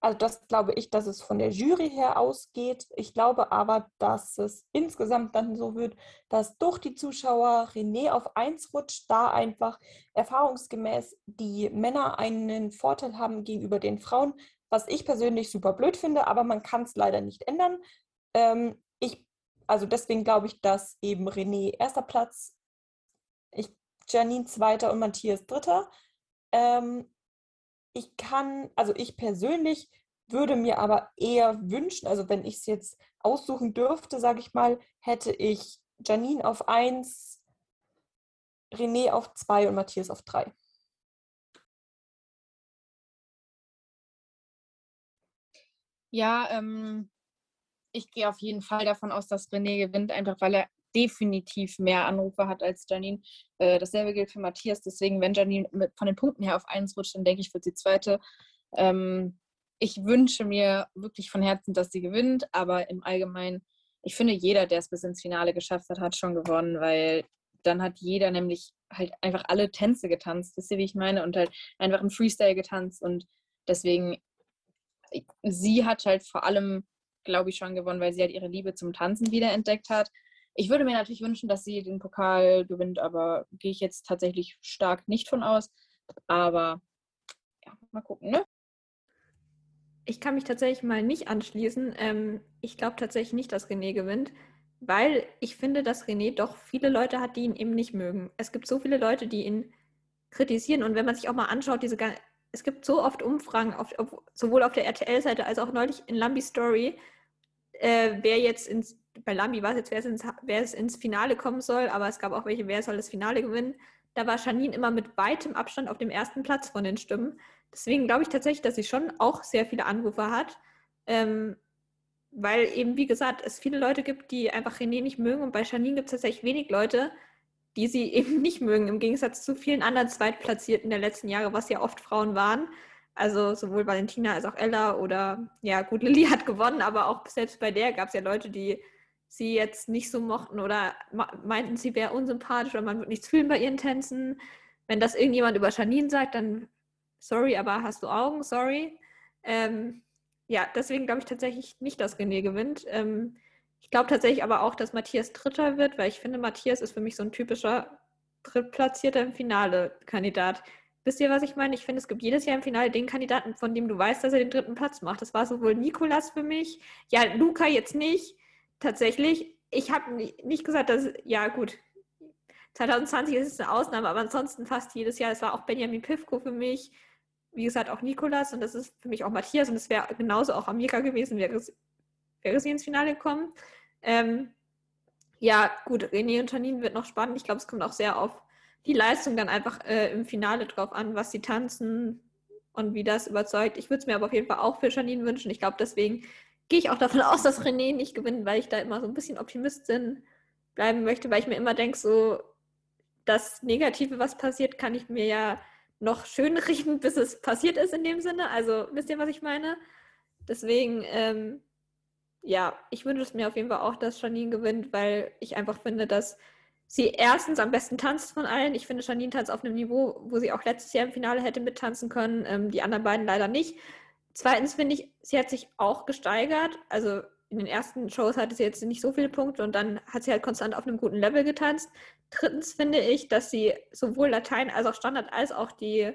also das glaube ich, dass es von der Jury her ausgeht. Ich glaube aber, dass es insgesamt dann so wird, dass durch die Zuschauer René auf 1 rutscht, da einfach erfahrungsgemäß die Männer einen Vorteil haben gegenüber den Frauen, was ich persönlich super blöd finde, aber man kann es leider nicht ändern. Ähm, ich, also deswegen glaube ich, dass eben René erster Platz, ich, Janine zweiter und Matthias dritter. Ähm, ich kann, also ich persönlich würde mir aber eher wünschen, also wenn ich es jetzt aussuchen dürfte, sage ich mal, hätte ich Janine auf 1, René auf 2 und Matthias auf 3. Ja, ähm, ich gehe auf jeden Fall davon aus, dass René gewinnt, einfach weil er definitiv mehr Anrufe hat als Janine. Äh, dasselbe gilt für Matthias. Deswegen, wenn Janine mit, von den Punkten her auf 1 rutscht, dann denke ich, wird sie zweite. Ähm, ich wünsche mir wirklich von Herzen, dass sie gewinnt, aber im Allgemeinen, ich finde, jeder, der es bis ins Finale geschafft hat, hat schon gewonnen, weil dann hat jeder nämlich halt einfach alle Tänze getanzt, wisst ihr, wie ich meine? Und halt einfach im Freestyle getanzt und deswegen, sie hat halt vor allem, glaube ich, schon gewonnen, weil sie halt ihre Liebe zum Tanzen wiederentdeckt hat. Ich würde mir natürlich wünschen, dass sie den Pokal gewinnt, aber gehe ich jetzt tatsächlich stark nicht von aus. Aber ja, mal gucken, ne? Ich kann mich tatsächlich mal nicht anschließen. Ähm, ich glaube tatsächlich nicht, dass René gewinnt, weil ich finde, dass René doch viele Leute hat, die ihn eben nicht mögen. Es gibt so viele Leute, die ihn kritisieren und wenn man sich auch mal anschaut, diese es gibt so oft Umfragen, auf, auf, sowohl auf der RTL-Seite als auch neulich in Lambi Story, äh, wer jetzt ins bei Lambi war es jetzt, wer es, ins, wer es ins Finale kommen soll, aber es gab auch welche, wer soll das Finale gewinnen. Da war Janine immer mit weitem Abstand auf dem ersten Platz von den Stimmen. Deswegen glaube ich tatsächlich, dass sie schon auch sehr viele Anrufer hat. Ähm, weil eben, wie gesagt, es viele Leute gibt, die einfach René nicht mögen. Und bei Janine gibt es tatsächlich wenig Leute, die sie eben nicht mögen, im Gegensatz zu vielen anderen Zweitplatzierten der letzten Jahre, was ja oft Frauen waren. Also sowohl Valentina als auch Ella oder ja, gut, Lilly hat gewonnen, aber auch selbst bei der gab es ja Leute, die sie jetzt nicht so mochten oder meinten, sie wäre unsympathisch oder man wird nichts fühlen bei ihren Tänzen. Wenn das irgendjemand über Janine sagt, dann sorry, aber hast du Augen, sorry. Ähm, ja, deswegen glaube ich tatsächlich nicht, dass René gewinnt. Ähm, ich glaube tatsächlich aber auch, dass Matthias Dritter wird, weil ich finde, Matthias ist für mich so ein typischer drittplatzierter im Finale-Kandidat. Wisst ihr, was ich meine? Ich finde, es gibt jedes Jahr im Finale den Kandidaten, von dem du weißt, dass er den dritten Platz macht. Das war sowohl Nikolas für mich, ja, Luca jetzt nicht, tatsächlich, ich habe nicht gesagt, dass, ja gut, 2020 ist es eine Ausnahme, aber ansonsten fast jedes Jahr. Es war auch Benjamin Pivko für mich, wie gesagt auch Nikolas und das ist für mich auch Matthias und es wäre genauso auch Amika gewesen, wäre, wäre sie ins Finale gekommen. Ähm, ja, gut, René und Janine wird noch spannend. Ich glaube, es kommt auch sehr auf die Leistung dann einfach äh, im Finale drauf an, was sie tanzen, und wie das überzeugt. Ich würde es mir aber auf jeden Fall auch für Janine wünschen. Ich glaube, deswegen gehe ich auch davon aus, dass René nicht gewinnt, weil ich da immer so ein bisschen Optimistin bleiben möchte, weil ich mir immer denke, so das Negative, was passiert, kann ich mir ja noch schön richten, bis es passiert ist in dem Sinne. Also wisst ihr, was ich meine? Deswegen, ähm, ja, ich wünsche es mir auf jeden Fall auch, dass Janine gewinnt, weil ich einfach finde, dass sie erstens am besten tanzt von allen. Ich finde, Janine tanzt auf einem Niveau, wo sie auch letztes Jahr im Finale hätte mittanzen können. Ähm, die anderen beiden leider nicht. Zweitens finde ich, sie hat sich auch gesteigert. Also in den ersten Shows hatte sie jetzt nicht so viele Punkte und dann hat sie halt konstant auf einem guten Level getanzt. Drittens finde ich, dass sie sowohl Latein als auch Standard als auch die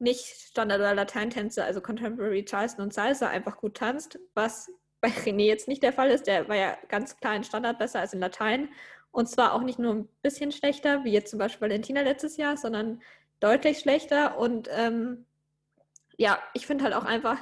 nicht Standard- oder Lateintänze, also Contemporary, Charleston und Salsa, einfach gut tanzt, was bei René jetzt nicht der Fall ist. Der war ja ganz klar in Standard besser als in Latein. Und zwar auch nicht nur ein bisschen schlechter, wie jetzt zum Beispiel Valentina letztes Jahr, sondern deutlich schlechter. Und ähm, ja, ich finde halt auch einfach,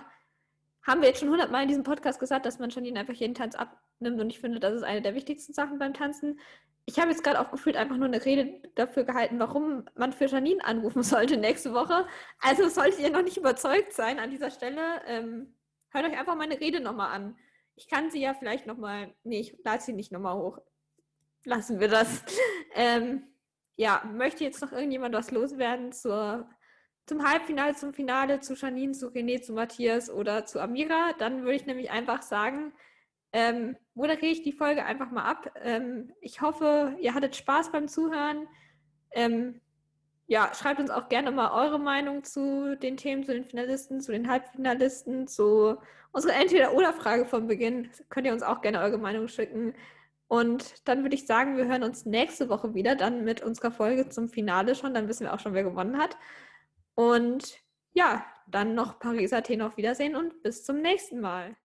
haben wir jetzt schon hundertmal in diesem Podcast gesagt, dass man Janine einfach jeden Tanz abnimmt. Und ich finde, das ist eine der wichtigsten Sachen beim Tanzen. Ich habe jetzt gerade auch gefühlt einfach nur eine Rede dafür gehalten, warum man für Janine anrufen sollte nächste Woche. Also solltet ihr noch nicht überzeugt sein an dieser Stelle, ähm, hört euch einfach meine Rede nochmal an. Ich kann sie ja vielleicht nochmal, nee, ich lade sie nicht nochmal hoch lassen wir das. Ähm, ja, möchte jetzt noch irgendjemand was loswerden zur, zum Halbfinale, zum Finale, zu Janine, zu René, zu Matthias oder zu Amira? Dann würde ich nämlich einfach sagen, ähm, moderiere ich die Folge einfach mal ab. Ähm, ich hoffe, ihr hattet Spaß beim Zuhören. Ähm, ja, schreibt uns auch gerne mal eure Meinung zu den Themen, zu den Finalisten, zu den Halbfinalisten, zu unserer Entweder-Oder-Frage vom Beginn. Könnt ihr uns auch gerne eure Meinung schicken. Und dann würde ich sagen, wir hören uns nächste Woche wieder, dann mit unserer Folge zum Finale schon. Dann wissen wir auch schon, wer gewonnen hat. Und ja, dann noch Paris Athen auf Wiedersehen und bis zum nächsten Mal.